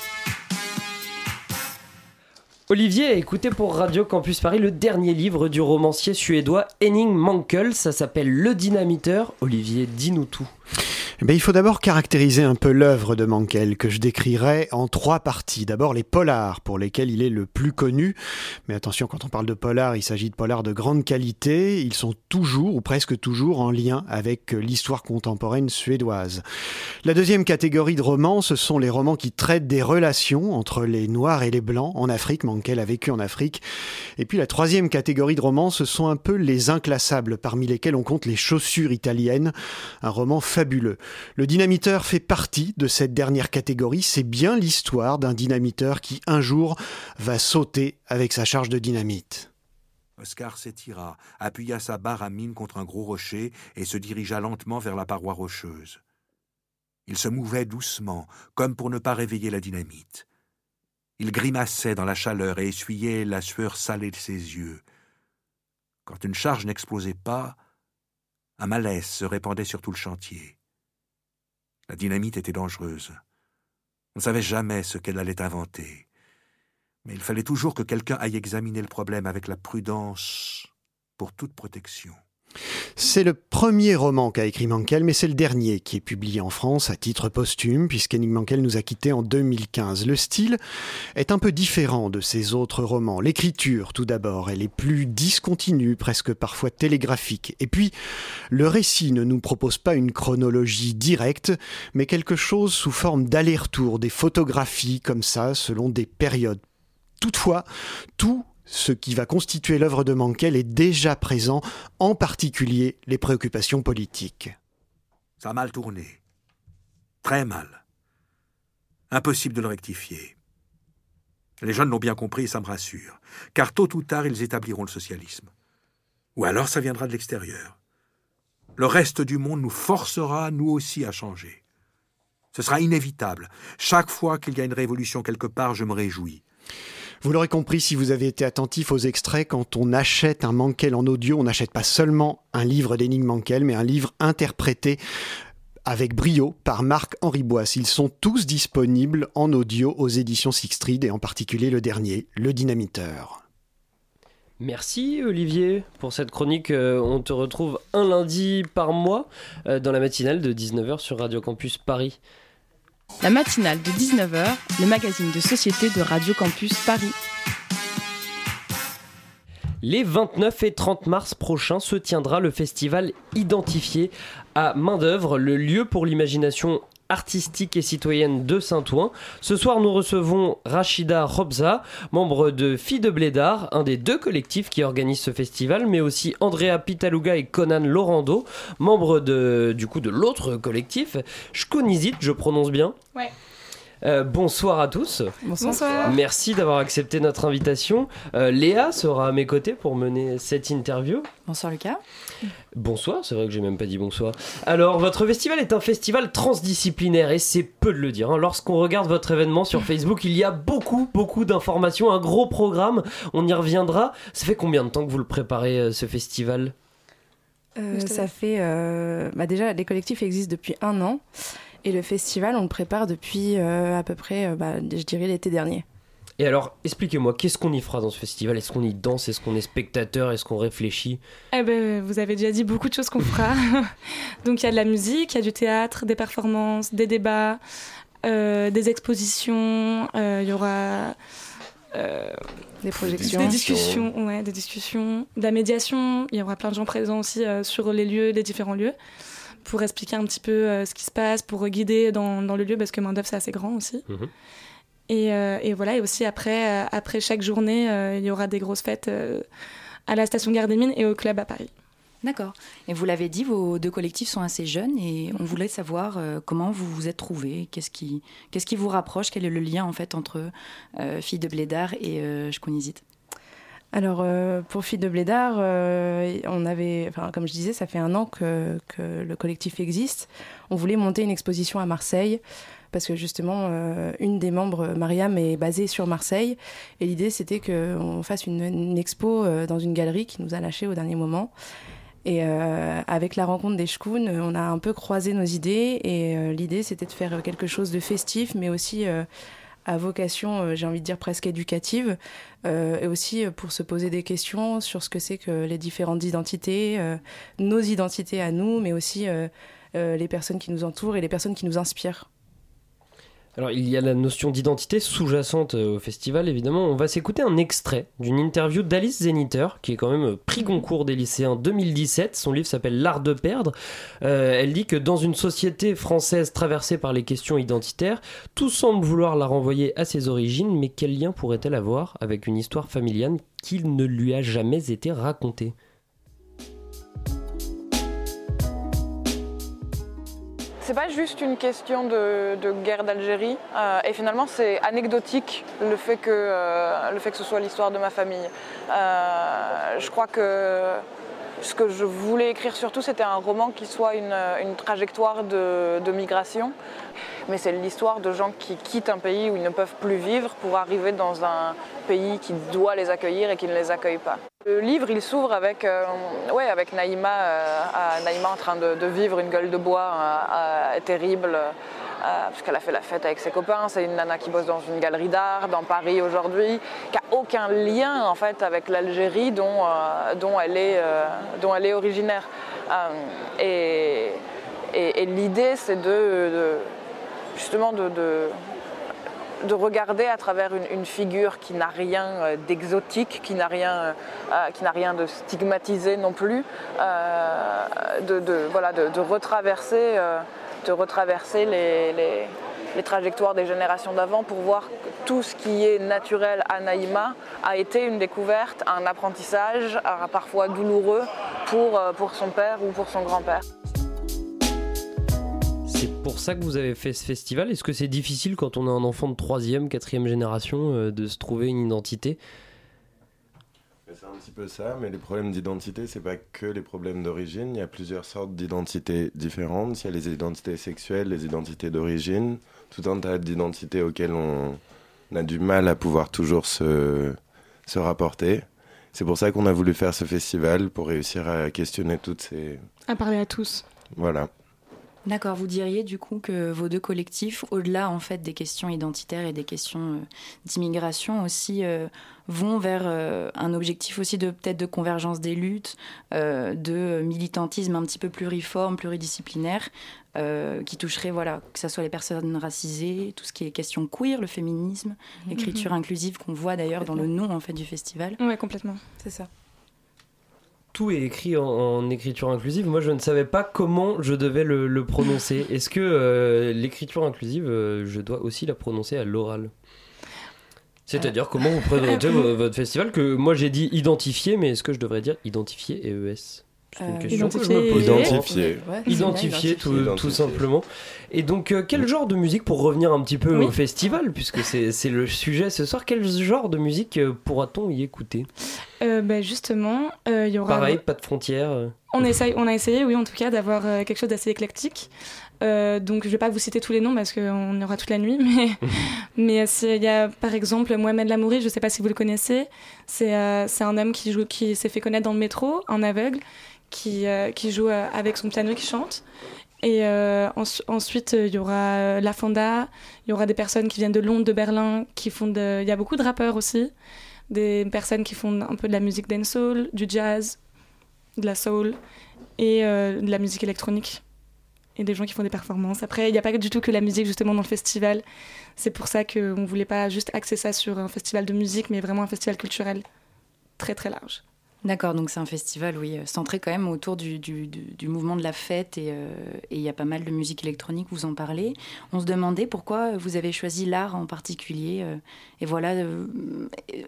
Olivier a écouté pour Radio Campus Paris le dernier livre du romancier suédois Henning Mankell. Ça s'appelle Le Dynamiteur. Olivier, dis-nous tout. Eh bien, il faut d'abord caractériser un peu l'œuvre de Mankell, que je décrirai en trois parties. D'abord les polars, pour lesquels il est le plus connu. Mais attention, quand on parle de polars, il s'agit de polars de grande qualité. Ils sont toujours, ou presque toujours, en lien avec l'histoire contemporaine suédoise. La deuxième catégorie de romans, ce sont les romans qui traitent des relations entre les Noirs et les Blancs en Afrique. Mankell a vécu en Afrique. Et puis la troisième catégorie de romans, ce sont un peu les inclassables, parmi lesquels on compte les chaussures italiennes, un roman fabuleux. Le dynamiteur fait partie de cette dernière catégorie. C'est bien l'histoire d'un dynamiteur qui un jour va sauter avec sa charge de dynamite. Oscar s'étira, appuya sa barre à mine contre un gros rocher et se dirigea lentement vers la paroi rocheuse. Il se mouvait doucement, comme pour ne pas réveiller la dynamite. Il grimaçait dans la chaleur et essuyait la sueur salée de ses yeux. Quand une charge n'explosait pas, un malaise se répandait sur tout le chantier. La dynamite était dangereuse. On ne savait jamais ce qu'elle allait inventer. Mais il fallait toujours que quelqu'un aille examiner le problème avec la prudence pour toute protection. C'est le premier roman qu'a écrit Mankell, mais c'est le dernier qui est publié en France à titre posthume, puisqu'Henning Mankell nous a quittés en 2015. Le style est un peu différent de ses autres romans. L'écriture, tout d'abord, elle est plus discontinue, presque parfois télégraphique. Et puis, le récit ne nous propose pas une chronologie directe, mais quelque chose sous forme d'aller-retour, des photographies comme ça, selon des périodes. Toutefois, tout ce qui va constituer l'œuvre de Mankel est déjà présent, en particulier les préoccupations politiques. Ça a mal tourné. Très mal. Impossible de le rectifier. Les jeunes l'ont bien compris et ça me rassure, car tôt ou tard ils établiront le socialisme. Ou alors ça viendra de l'extérieur. Le reste du monde nous forcera, nous aussi, à changer. Ce sera inévitable. Chaque fois qu'il y a une révolution quelque part, je me réjouis. Vous l'aurez compris si vous avez été attentif aux extraits, quand on achète un Mankel en audio, on n'achète pas seulement un livre d'énigmes Mankel, mais un livre interprété avec brio par Marc-Henri Boisse. Ils sont tous disponibles en audio aux éditions Sixtreed et en particulier le dernier, Le Dynamiteur. Merci Olivier pour cette chronique. Euh, on te retrouve un lundi par mois euh, dans la matinale de 19h sur Radio Campus Paris. La matinale de 19h, le magazine de société de Radio Campus Paris. Les 29 et 30 mars prochains se tiendra le festival identifié à main-d'œuvre, le lieu pour l'imagination artistique et citoyenne de Saint-Ouen. Ce soir, nous recevons Rachida Robza, membre de Filles de Blédard, un des deux collectifs qui organisent ce festival, mais aussi Andrea Pitaluga et Conan Lorando, membres de, du coup de l'autre collectif, Shkonizit, je prononce bien? Ouais. Euh, bonsoir à tous. Bonsoir. Merci d'avoir accepté notre invitation. Euh, Léa sera à mes côtés pour mener cette interview. Bonsoir Lucas. Bonsoir, c'est vrai que j'ai même pas dit bonsoir. Alors, votre festival est un festival transdisciplinaire et c'est peu de le dire. hein. Lorsqu'on regarde votre événement sur Facebook, il y a beaucoup, beaucoup d'informations, un gros programme. On y reviendra. Ça fait combien de temps que vous le préparez, euh, ce festival? Euh, ça fait. euh, bah déjà, les collectifs existent depuis un an. Et le festival, on le prépare depuis euh, à peu près, euh, bah, je dirais, l'été dernier. Et alors, expliquez-moi, qu'est-ce qu'on y fera dans ce festival? Est-ce qu'on y danse? Est-ce qu'on est spectateur? Est-ce qu'on réfléchit? Eh ben, vous avez déjà dit beaucoup de choses qu'on fera. Donc il y a de la musique, il y a du théâtre, des performances, des débats, euh, des expositions, euh, il y aura euh, des projections. des discussions, ouais, des discussions, de la médiation. Il y aura plein de gens présents aussi euh, sur les lieux, les différents lieux, pour expliquer un petit peu euh, ce qui se passe, pour guider dans, dans le lieu, parce que main d'œuvre c'est assez grand aussi. Et, euh, et voilà, et aussi après, euh, après chaque journée, euh, il y aura des grosses fêtes euh, à la station Gare des Mines et au club à Paris. D'accord. Et vous l'avez dit, vos deux collectifs sont assez jeunes et on voulait savoir euh, comment vous vous êtes trouvés, qu'est-ce qui, qu'est-ce qui vous rapproche, quel est le lien en fait entre euh, Filles de Blédard et euh, Alors, euh, pour Filles de Blédard, euh, on avait, enfin, comme je disais, ça fait un an que, le collectif existe. On voulait monter une exposition à Marseille parce que justement, euh, une des membres, Mariam, est basée sur Marseille. Et l'idée, c'était qu'on fasse une, expo euh, dans une galerie qui nous a lâchés au dernier moment. Et avec la rencontre des Shkoun, euh, on a un peu croisé nos idées. Et l'idée, c'était de faire quelque chose de festif, mais aussi à vocation, euh, j'ai envie de dire presque éducative, euh, et aussi euh, pour se poser des questions sur ce que c'est que les différentes identités, nos identités à nous, mais aussi les personnes qui nous entourent et les personnes qui nous inspirent. Alors, il y a la notion d'identité sous-jacente euh, au festival, évidemment. On va s'écouter un extrait d'une interview d'Alice Zeniter, qui est quand même euh, prix concours des lycéens 2017. Son livre s'appelle L'art de perdre. Euh, elle dit que dans une société française traversée par les questions identitaires, tout semble vouloir la renvoyer à ses origines, mais quel lien pourrait-elle avoir avec une histoire familiale qui ne lui a jamais été racontée? C'est pas juste une question de, guerre d'Algérie. euh, et finalement, c'est anecdotique le fait que, euh, le fait que ce soit l'histoire de ma famille. Euh, je crois que ce que je voulais écrire surtout, c'était un roman qui soit une, trajectoire de, migration. Mais c'est l'histoire de gens qui quittent un pays où ils ne peuvent plus vivre pour arriver dans un pays qui doit les accueillir et qui ne les accueille pas. Le livre, il s'ouvre avec, euh, euh, Naïma en train de, vivre une gueule de bois euh, terrible, euh, parce qu'elle a fait la fête avec ses copains. C'est une nana qui bosse dans une galerie d'art dans Paris aujourd'hui, qui n'a aucun lien en fait avec l'Algérie dont, euh, dont, elle est, euh, dont elle est originaire. Euh, et l'idée, c'est de, justement de, de- de regarder à travers une, figure qui n'a rien d'exotique, qui n'a rien, qui n'a rien de stigmatisé non plus, de, voilà, de, retraverser, retraverser les, les- trajectoires des générations d'avant pour voir que tout ce qui est naturel à Naïma a été une découverte, un apprentissage, euh, parfois douloureux pour, euh, pour son père ou pour son grand-père. C'est pour ça que vous avez fait ce festival. Est-ce que c'est difficile quand on est un enfant de troisième, quatrième génération euh, de se trouver une identité? C'est un petit peu ça, mais les problèmes d'identité, c'est pas que les problèmes d'origine. Il y a plusieurs sortes d'identités différentes. Il y a les identités sexuelles, les identités d'origine, tout un tas d'identités auxquelles on, on a du mal à pouvoir toujours se, se rapporter. C'est pour ça qu'on a voulu faire ce festival, pour réussir à questionner toutes ces... À parler à tous. Voilà. D'accord, vous diriez du coup que vos deux collectifs, au-delà en fait des questions identitaires et des questions euh, d'immigration aussi, euh, vont vers euh, un objectif aussi de peut-être de convergence des luttes, euh, de militantisme un petit peu pluriforme, pluridisciplinaire, euh, qui toucherait voilà que ce soit les personnes racisées, tout ce qui est question queer, le féminisme, l'écriture Mhm. inclusive qu'on voit d'ailleurs dans le nom en fait du festival. Ouais, complètement. C'est ça. Tout est écrit en, en écriture inclusive. Moi, je ne savais pas comment je devais le, le prononcer. Est-ce que euh, l'écriture inclusive, euh, je dois aussi la prononcer à l'oral? C'est-à-dire, comment vous présentez vo- votre festival Que moi, j'ai dit identifier, mais est-ce que je devrais dire identifier et ES une Euh, question que je identifier me pose. Identifier. Ouais, Identifier, tout, identifier. tout simplement. Et donc, euh, quel genre de musique, pour revenir un petit peu Oui. au festival, puisque c'est c'est le sujet ce soir, quel genre de musique euh, pourra-t-on y écouter? Euh, bah, justement, euh, il y aura. Pareil, pas de frontières. On, essaye, on a essayé, oui, en tout cas, d'avoir euh, quelque chose d'assez éclectique. Euh, donc, je vais pas vous citer tous les noms parce qu'on aura toute la nuit, mais mais euh, il y a par exemple Mohamed Lamouri, je sais pas si vous le connaissez. C'est euh, c'est un homme qui joue, qui s'est fait connaître dans le métro, un aveugle, qui euh, qui joue euh, avec son piano, qui chante. Et euh, ens- ensuite, il y aura La Fonda, il y aura des personnes qui viennent de Londres, de Berlin, qui font. Il y a beaucoup de rappeurs aussi, des personnes qui font un peu de la musique dancehall, du jazz, de la soul et de la musique électronique. Et des gens qui font des performances. Après, il n'y a pas du tout que la musique justement dans le festival. C'est pour ça qu'on ne voulait pas juste axer ça sur un festival de musique, mais vraiment un festival culturel très très large. D'accord, donc c'est un festival, oui, euh, centré quand même autour du, du, mouvement de la fête et euh, et il y a pas mal de musique électronique, vous en parlez. On se demandait pourquoi vous avez choisi l'art en particulier euh, et voilà,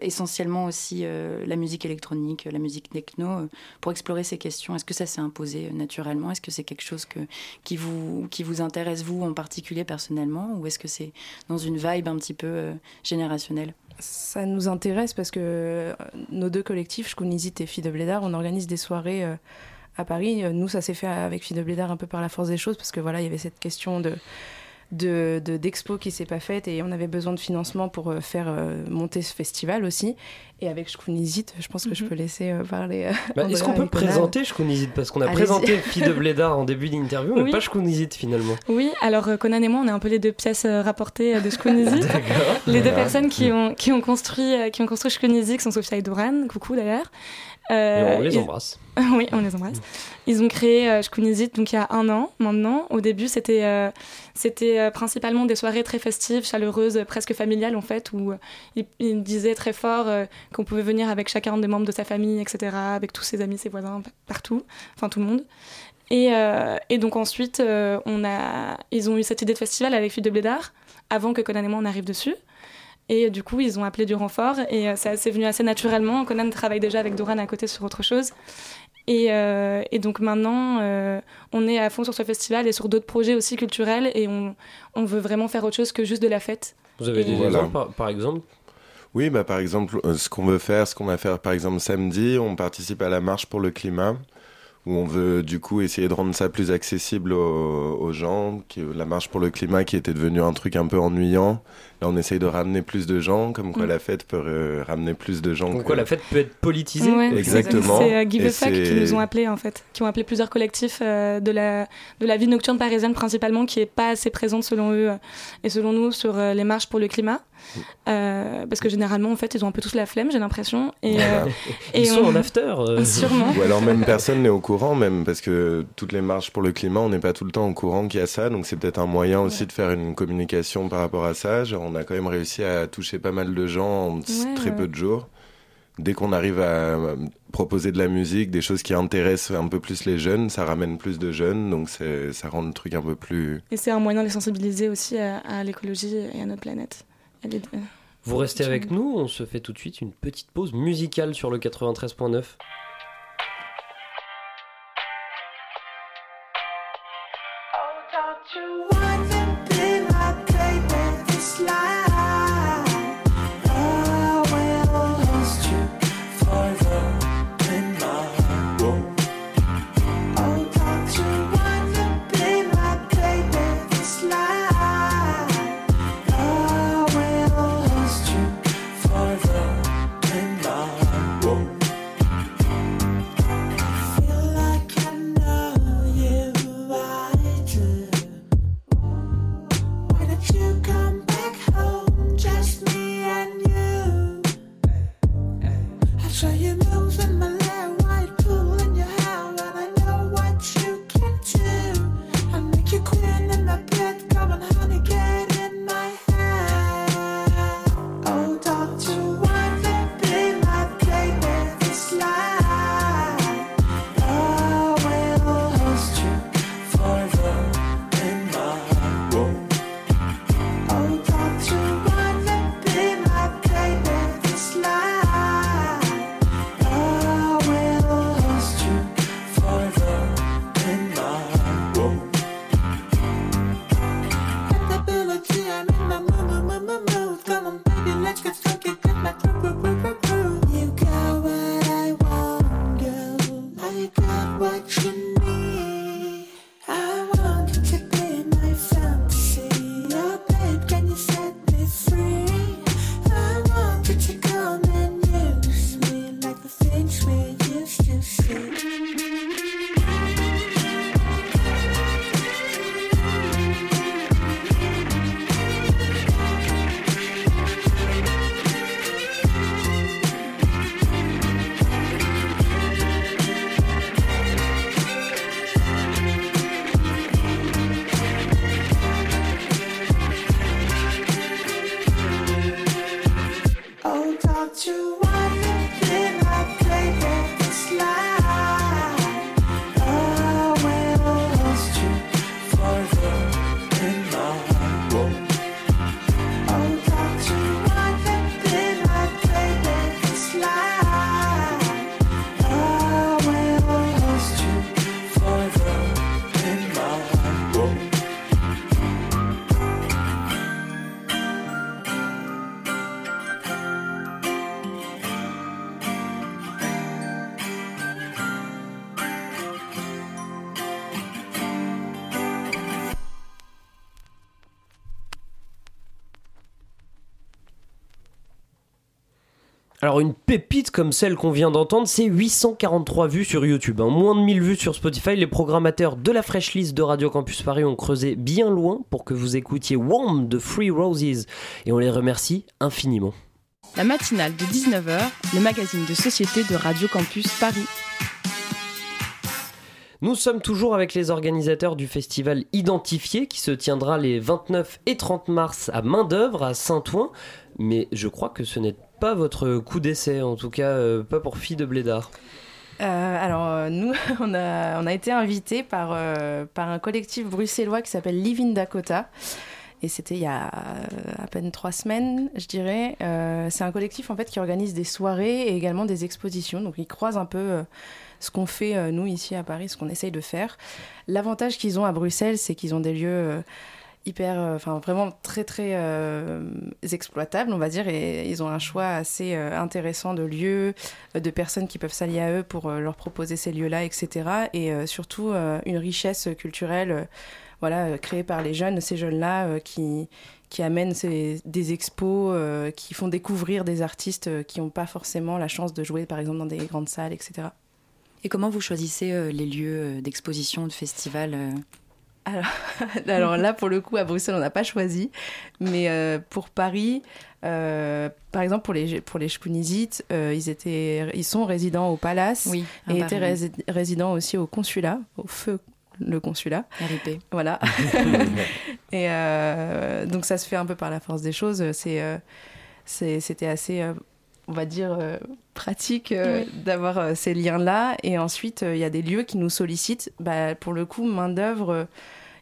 essentiellement aussi la musique électronique, la musique techno, pour explorer ces questions. Est-ce que ça s'est imposé naturellement? Est-ce que c'est quelque chose que, qui, vous, qui vous intéresse, vous, en particulier, personnellement? Ou est-ce que c'est dans une vibe un petit peu générationnelle? Ça nous intéresse parce que euh, nos deux collectifs, Shkunisite et Blédard, on organise des soirées euh, à Paris. Euh, Nous, ça s'est fait avec Blédard un peu par la force des choses parce que voilà, il y avait cette question de de de- d'expo qui s'est pas faite et on avait besoin de financement pour euh, faire euh, monter ce festival aussi et avec Shkunisite je pense que je peux laisser euh, parler euh, Bah, Est-ce qu'on peut présenter Shkunisite Parce qu'on a présenté Fille de Blédard en début d'interview, mais Oui. pas Shkunisite finalement. Oui, alors Conan et moi, on est un peu les deux pièces rapportées de. D'accord. les deux personnes qui ont, qui ont construit, qui ont construit Shkunisite sont Sophia et Doran, coucou d'ailleurs. Euh, on les ils- embrasse. oui, on les embrasse. Ils ont créé euh, Shkunisite donc il y a un an maintenant. Au début, c'était euh, c'était euh, principalement des soirées très festives, chaleureuses, presque familiales en fait, où ils, ils disaient très fort qu'on pouvait venir avec chacun des membres de sa famille, etc., avec tous ses amis, ses voisins, partout, enfin tout le monde. Et, et donc ensuite, on a, ils ont eu cette idée de festival avec Filles de Blédard, avant que Conan et moi on arrive dessus. Et du coup, ils ont appelé du renfort et euh, ça c'est venu assez naturellement. Conan travaille déjà avec Doran à côté sur autre chose. Et, euh, et donc maintenant, euh, on est à fond sur ce festival et sur d'autres projets aussi culturels et on, on veut vraiment faire autre chose que juste de la fête. Vous avez Et- des Voilà. exemples par, par exemple? Oui, bah, par exemple, euh, ce qu'on veut faire, ce qu'on va faire par exemple samedi, on participe à la marche pour le climat, où on veut du coup essayer de rendre ça plus accessible aux, aux gens. Qui, la marche pour le climat qui était devenue un truc un peu ennuyant. Là, on essaye de ramener plus de gens, comme quoi Mm. la fête peut euh, ramener plus de gens. Comme que- quoi la fête peut être politisée Ouais, Exactement. C'est euh, Give Et a Fuck qui nous ont appelés en fait, qui ont appelé plusieurs collectifs euh, de, la, de la vie nocturne parisienne principalement, qui est pas assez présente selon eux euh, et selon nous sur euh, les marches pour le climat. Euh, parce que généralement en fait ils ont un peu tous la flemme j'ai l'impression et, Voilà. euh, Ils et sont on- en after. euh. sûrement Ou alors même personne n'est au courant, même parce que toutes les marches pour le climat, on n'est pas tout le temps au courant qu'il y a ça, donc c'est peut-être un moyen aussi de faire une communication par rapport à ça. Genre, on a quand même réussi à toucher pas mal de gens en Ouais, très ouais. peu de jours. dès qu'on arrive à euh, proposer de la musique, des choses qui intéressent un peu plus les jeunes, ça ramène plus de jeunes, donc ça rend le truc un peu plus... Et c'est un moyen de les sensibiliser aussi à, à l'écologie et à notre planète. Elle est- euh, Vous restez avec nous, on se fait tout de suite une petite pause musicale sur le 93.9. pépite comme celle qu'on vient d'entendre, c'est 843 vues sur YouTube, hein. moins de 1000 vues sur Spotify. Les programmateurs de la Fresh List de Radio Campus Paris ont creusé bien loin pour que vous écoutiez Warm de Free Roses et on les remercie infiniment. La matinale de 19h, le magazine de société de Radio Campus Paris. Nous sommes toujours avec les organisateurs du festival Identifié qui se tiendra les 29 et 30 mars à main-d'œuvre à Saint-Ouen. Mais je crois que ce n'est pas votre coup d'essai, en tout cas euh, pas pour Fille de Blédard. Euh, alors euh, nous, on a, été invités par, euh, par un collectif bruxellois qui s'appelle Live in Dakota. Et c'était il y a à peine trois semaines, je dirais. C'est un collectif en fait qui organise des soirées et également des expositions. Donc ils croisent un peu ce qu'on fait nous ici à Paris, ce qu'on essaye de faire. L'avantage qu'ils ont à Bruxelles, c'est qu'ils ont des lieux hyper, euh, enfin vraiment très très euh, exploitables, on va dire, et ils ont un choix assez euh, intéressant de lieux, de personnes qui peuvent s'allier à eux pour leur proposer ces lieux-là, etc. Et surtout une richesse culturelle, voilà, créée par les jeunes, ces jeunes-là qui qui amènent des expos, qui font découvrir des artistes qui n'ont pas forcément la chance de jouer, par exemple, dans des grandes salles, etc. Et comment vous choisissez les lieux d'exposition, de festival Alors, alors là, pour le coup, à Bruxelles, on n'a pas choisi. Mais euh, pour Paris, euh, par exemple, pour les, pour les Shkunisites, euh, ils, étaient, ils sont résidents au Palace Oui, et Paris, étaient résidents aussi au consulat, au feu le consulat. RIP. Voilà. et euh, donc ça se fait un peu par la force des choses. C'est, euh, c'est- c'était assez... on va dire, euh, pratique euh, Oui. d'avoir euh, ces liens-là. Et ensuite, il y a des lieux qui nous sollicitent. Bah, pour le coup, main-d'œuvre,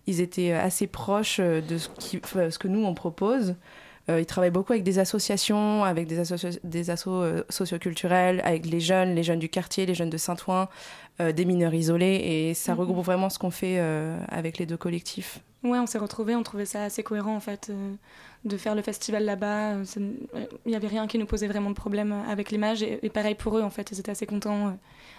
ils étaient assez proches de ce, qui, enfin, ce que nous, on propose. Ils travaillent beaucoup avec des associations, avec des, associa- des assos socioculturels, avec les jeunes, les jeunes du quartier, les jeunes de Saint-Ouen, des mineurs isolés. Et ça Mhm. regroupe vraiment ce qu'on fait avec les deux collectifs. Ouais, on s'est retrouvés, on trouvait ça assez cohérent en fait euh, de faire le festival là-bas. Euh, Il n'y avait rien qui nous posait vraiment de problème avec l'image et, et pareil pour eux en fait, ils étaient assez contents, euh,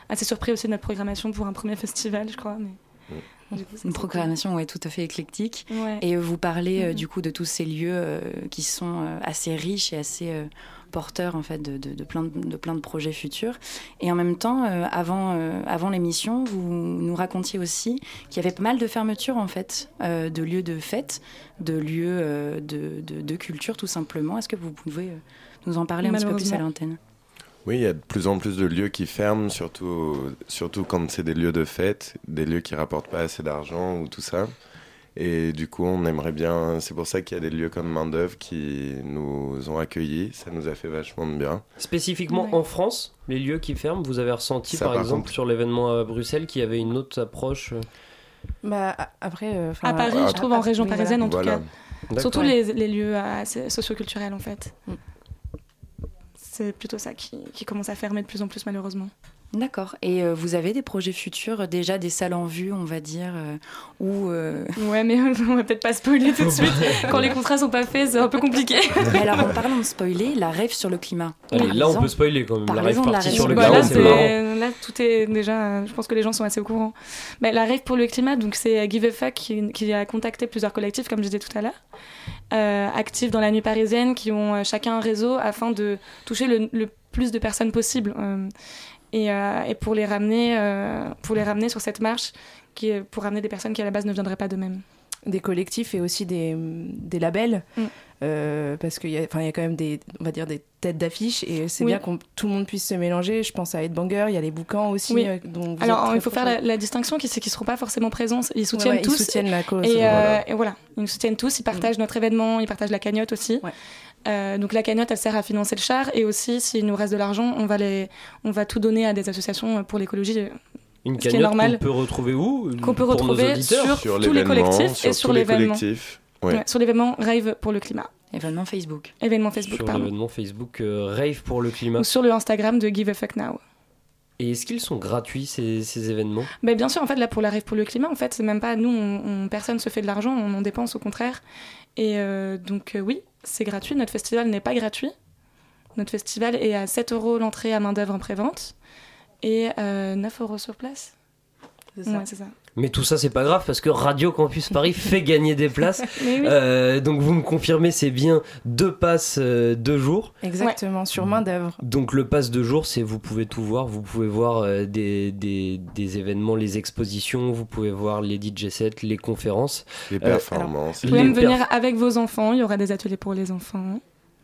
assez surpris aussi de notre programmation pour un premier festival, je crois. Mais... du coup, Une programmation ouais, tout à fait éclectique. Ouais. Et vous parlez euh, du coup de tous ces lieux euh, qui sont euh, assez riches et assez porteurs en fait de, de- de plein de, de plein de projets futurs. Et en même temps, euh, avant, euh, avant l'émission, vous nous racontiez aussi qu'il y avait pas mal de fermetures en fait, euh, de lieux de fête, de lieux euh, de, de- de culture tout simplement. Est-ce que vous pouvez nous en parler un petit peu plus à l'antenne? Oui, il y a de plus en plus de lieux qui ferment, surtout, surtout quand c'est des lieux de fête, des lieux qui rapportent pas assez d'argent ou tout ça. Et du coup, on aimerait bien. C'est pour ça qu'il y a des lieux comme Main d'œuvre qui nous ont accueillis. Ça nous a fait vachement de bien. Spécifiquement Ouais. en France, les lieux qui ferment, vous avez ressenti Ça, par, par exemple contre- sur l'événement à Bruxelles qu'il y avait une autre approche euh, Bah, après, euh, À Paris, euh, je trouve en région oui, voilà. parisienne en tout Voilà. cas. Surtout les, les lieux euh, socioculturels en fait. Mm. C'est plutôt ça qui, qui commence à fermer de plus en plus malheureusement. D'accord. Et euh, vous avez des projets futurs, euh, déjà des salles en vue, on va dire, euh, où euh, Ouais, mais on va peut-être pas spoiler tout de suite. Quand les contrats sont pas faits, c'est un peu compliqué. Mais alors, en parlant de spoiler, la rêve sur le climat. Allez, là on peut spoiler quand même. La rêve la partie rêve sur le sur Bah, climat, c'est là, tout est déjà. Je pense que les gens sont assez au courant. Mais la rêve pour le climat, donc c'est Give a Fuck qui, qui a contacté plusieurs collectifs, comme je disais tout à l'heure, euh, actifs dans la nuit parisienne, qui ont euh, chacun un réseau afin de toucher le, le plus de personnes possible euh, et, euh, et pour les ramener, euh, pour les ramener sur cette marche, qui est pour ramener des personnes qui à la base ne viendraient pas d'eux-mêmes. des collectifs et aussi des, des labels. Mm. Euh, parce qu'il y, a- enfin, il y a quand même des, on va dire des têtes d'affiche et c'est Oui. bien que tout le monde puisse se mélanger. Je pense à Headbanger, il y a les boucans aussi. Oui. euh, dont vous Alors, il faut faire la, la distinction, qui- c'est qu'ils ne seront pas forcément présents. Ils soutiennent Ouais, ouais, ils tous. soutiennent la cause. Et, euh, Voilà. et voilà, ils nous soutiennent tous. Ils partagent notre événement, ils partagent la cagnotte aussi. Ouais. Euh, donc la cagnotte, elle sert à financer le char. Et aussi, s'il nous reste de l'argent, on, va les, on va tout donner à des associations pour l'écologie. Une Ce qui est cagnotte qu'on peut retrouver où Qu'on peut pour nos retrouver auditeurs sur tous les collectifs et sur tous les l'événement. Ouais. Ouais, sur l'événement Rave pour le climat. Événement Facebook. Événement Facebook, sur pardon. l'événement Facebook euh, Rave pour le climat. Ou sur le Instagram de Give a Fuck Now. Et est-ce qu'ils sont gratuits ces, ces événements? Mais bien sûr, en fait, là, pour la Rave pour le climat, en fait, c'est même pas nous, on, on- personne se fait de l'argent, on en dépense au contraire. Et euh, donc, euh, oui, c'est gratuit. Notre festival n'est pas gratuit. Notre festival est à 7 euros l'entrée à main-d'œuvre en pré-vente et euh, 9 euros sur place. C'est ça. Ouais, c'est ça. Mais tout ça, c'est pas grave parce que Radio Campus Paris fait gagner des places. Oui. Euh, donc vous me confirmez, c'est bien deux passes, euh, deux jours. Exactement, sur main d'œuvre. Donc le pass de jour, c'est vous pouvez tout voir. Vous pouvez voir euh, des, des, des événements, les expositions, vous pouvez voir les DJ sets, les conférences. Les Euh, performances. Vous pouvez même perf- venir avec vos enfants, il y aura des ateliers pour les enfants.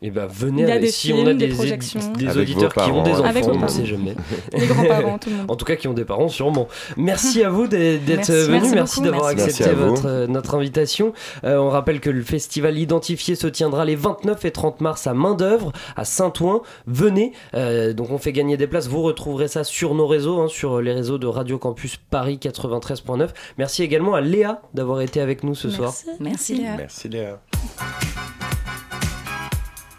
Et ben venez Il y a avec- des si on a des des, projections. des Avec auditeurs qui ont des parents, enfants, Avec on ne sait jamais. Les grands-parents, tout le monde. En tout cas, qui ont des parents, sûrement. Merci à vous d'être venus. Merci d'avoir accepté votre, euh, notre invitation. Euh, on rappelle que le festival Identifié se tiendra les 29 et 30 mars à Main-d'œuvre, à Saint-Ouen. Venez. Euh, donc, on fait gagner des places. Vous retrouverez ça sur nos réseaux, hein, sur les réseaux de Radio Campus Paris 93.9. Merci également à Léa d'avoir été avec nous ce soir. Merci. Merci Léa. Merci Léa.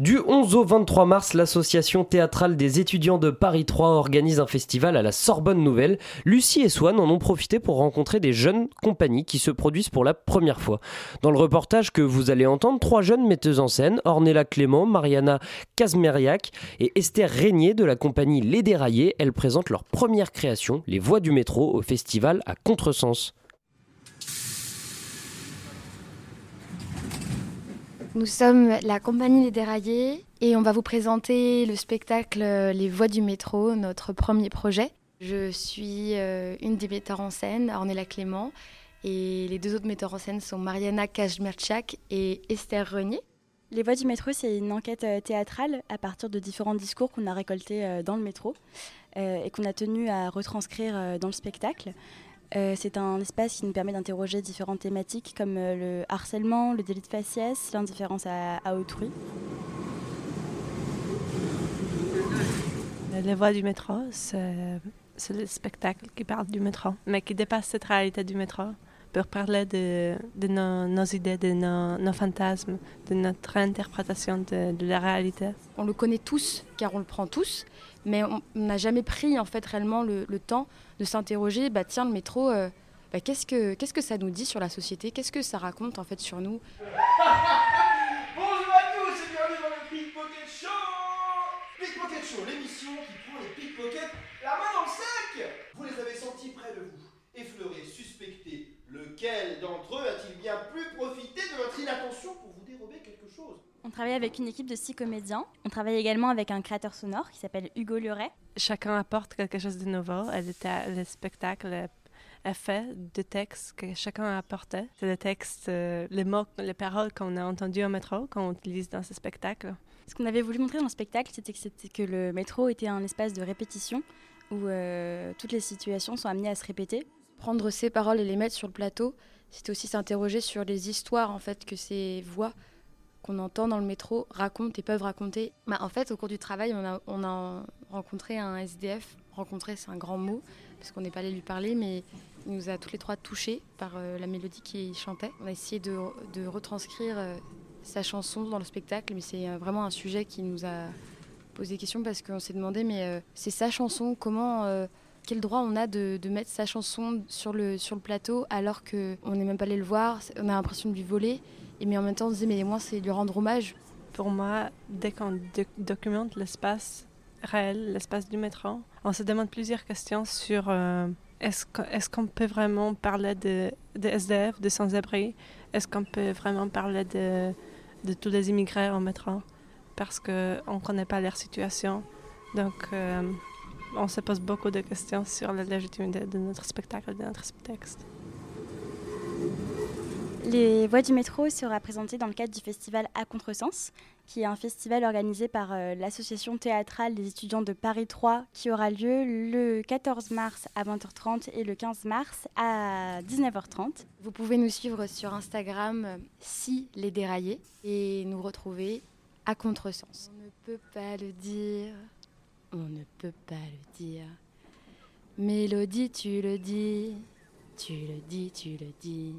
Du 11 au 23 mars, l'association théâtrale des étudiants de Paris 3 organise un festival à la Sorbonne Nouvelle. Lucie et Swan en ont profité pour rencontrer des jeunes compagnies qui se produisent pour la première fois. Dans le reportage que vous allez entendre, trois jeunes metteuses en scène, Ornella Clément, Mariana Kazmeriak et Esther Régnier de la compagnie Les Déraillés, elles présentent leur première création, Les Voix du métro, au festival à Contresens. Nous sommes la compagnie Les Déraillés et on va vous présenter le spectacle euh, Les Voix du métro, notre premier projet. Je suis euh, une des metteurs en scène, Ornella Clément, et les deux autres metteurs en scène sont Mariana Kajmerchak et Esther Renier. Les Voix du métro, c'est une enquête euh, théâtrale à partir de différents discours qu'on a récoltés dans le métro et qu'on a tenu à retranscrire dans le spectacle. Euh, c'est un espace qui nous permet d'interroger différentes thématiques comme euh, le harcèlement, le délit de faciès, l'indifférence à, à autrui. Les voix du métro, c'est le spectacle qui parle du métro, mais qui dépasse cette réalité du métro pour parler de, de nos, nos idées, de nos, nos fantasmes, de notre interprétation de, de la réalité. On le connaît tous, car on le prend tous, mais on on n'a jamais pris en fait réellement le, le temps de s'interroger. Bah tiens, le métro, euh, bah, qu'est-ce que qu'est-ce que ça nous dit sur la société? Qu'est-ce que ça raconte en fait sur nous Bonjour à tous et bienvenue dans le Pickpocket Show Pickpocket Show, l'émission qui prend les pickpockets la main dans le sac Vous les avez sentis près de vous, effleurés, suspectés. Lequel d'entre eux a-t-il bien pu profiter de votre inattention pour vous dérober quelque chose On travaille avec une équipe de six comédiens. On travaille également avec un créateur sonore qui s'appelle Hugo Luret. Chacun apporte quelque chose de nouveau le, thé- le spectacle est fait de textes que chacun a apporté. C'est les textes, euh, les mots, les paroles qu'on a entendues au métro, qu'on utilise dans ce spectacle. Ce qu'on avait voulu montrer dans le spectacle, c'était que, c'était que le métro était un espace de répétition où euh, toutes les situations sont amenées à se répéter. Prendre ces paroles et les mettre sur le plateau, c'est aussi s'interroger sur les histoires en fait que ces voix qu'on entend dans le métro racontent et peuvent raconter. Bah, en fait, au cours du travail, on a, on a rencontré un SDF. Rencontrer, c'est un grand mot, parce qu'on n'est pas allé lui parler, mais il nous a tous les trois touchés par euh, la mélodie qu'il chantait. On a essayé de, retranscrire euh, sa chanson dans le spectacle, mais c'est euh, vraiment un sujet qui nous a posé question parce qu'on s'est demandé, mais c'est sa chanson, comment, quel droit on a de, mettre sa chanson sur le, sur le plateau alors qu'on n'est même pas allé le voir, on a l'impression de lui voler, et mais en même temps on se disait, mais moi c'est lui rendre hommage. Pour moi, dès qu'on doc- documente l'espace réel, l'espace du métro, on se demande plusieurs questions sur euh, est-ce qu'on peut vraiment parler de, SDF, de sans-abri? Est-ce qu'on peut vraiment parler de, de tous les immigrés au métro? Parce qu'on ne connaît pas leur situation. Donc, euh, on se pose beaucoup de questions sur la légitimité de notre spectacle, de notre texte. Les Voix du métro sera présentées dans le cadre du festival À Contresens, qui est un festival organisé par euh, l'association théâtrale des étudiants de Paris 3, qui aura lieu le 14 mars à 20h30 et le 15 mars à 19h30. Vous pouvez nous suivre sur Instagram, euh, si les déraillés, et nous retrouver à contresens. On ne peut pas le dire, on ne peut pas le dire. Mélodie, tu le dis, tu le dis, tu le dis.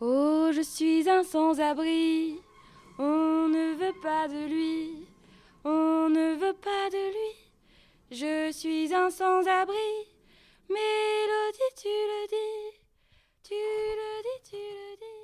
Oh, je suis un sans-abri, on ne veut pas de lui, on ne veut pas de lui. Je suis un sans-abri, Mélodie, tu le dis, tu le dis, tu le dis.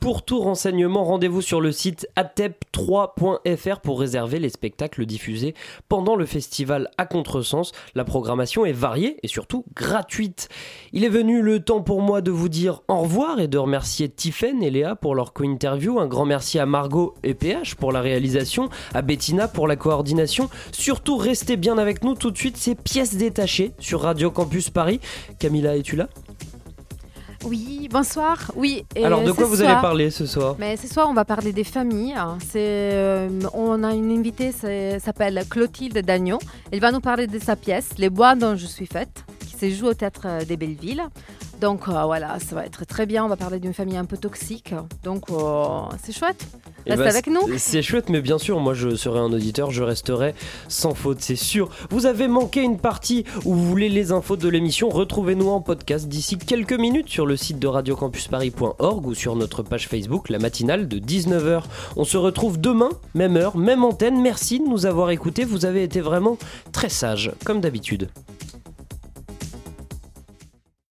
Pour tout renseignement, rendez-vous sur le site atep3.fr pour réserver les spectacles diffusés pendant le festival à contresens. La programmation est variée et surtout gratuite. Il est venu le temps pour moi de vous dire au revoir et de remercier Tiffen et Léa pour leur co-interview. Un grand merci à Margot et PH pour la réalisation, à Bettina pour la coordination. Surtout, restez bien avec nous tout de suite, ces pièces détachées sur Radio Campus Paris. Camilla, es-tu là? Oui, bonsoir. Oui. et Alors, de quoi vous soir- allez parler ce soir? Mais ce soir, on va parler des familles. C'est, euh, on a une invitée, s'appelle Clotilde Dagnon. Elle va nous parler de sa pièce, Les bois dont je suis faite, qui se joue au théâtre des Bellevilles. Donc euh, voilà, ça va être très bien. On va parler d'une famille un peu toxique. Donc euh, c'est chouette. Eh Reste ben, avec nous. c'est- C'est chouette, mais bien sûr, moi je serai un auditeur, je resterai sans faute, c'est sûr. Vous avez manqué une partie où vous voulez les infos de l'émission, retrouvez-nous en podcast d'ici quelques minutes sur le site de radiocampusparis.org ou sur notre page Facebook, la matinale de 19h. On se retrouve demain, même heure, même antenne. Merci de nous avoir écoutés, vous avez été vraiment très sages, comme d'habitude.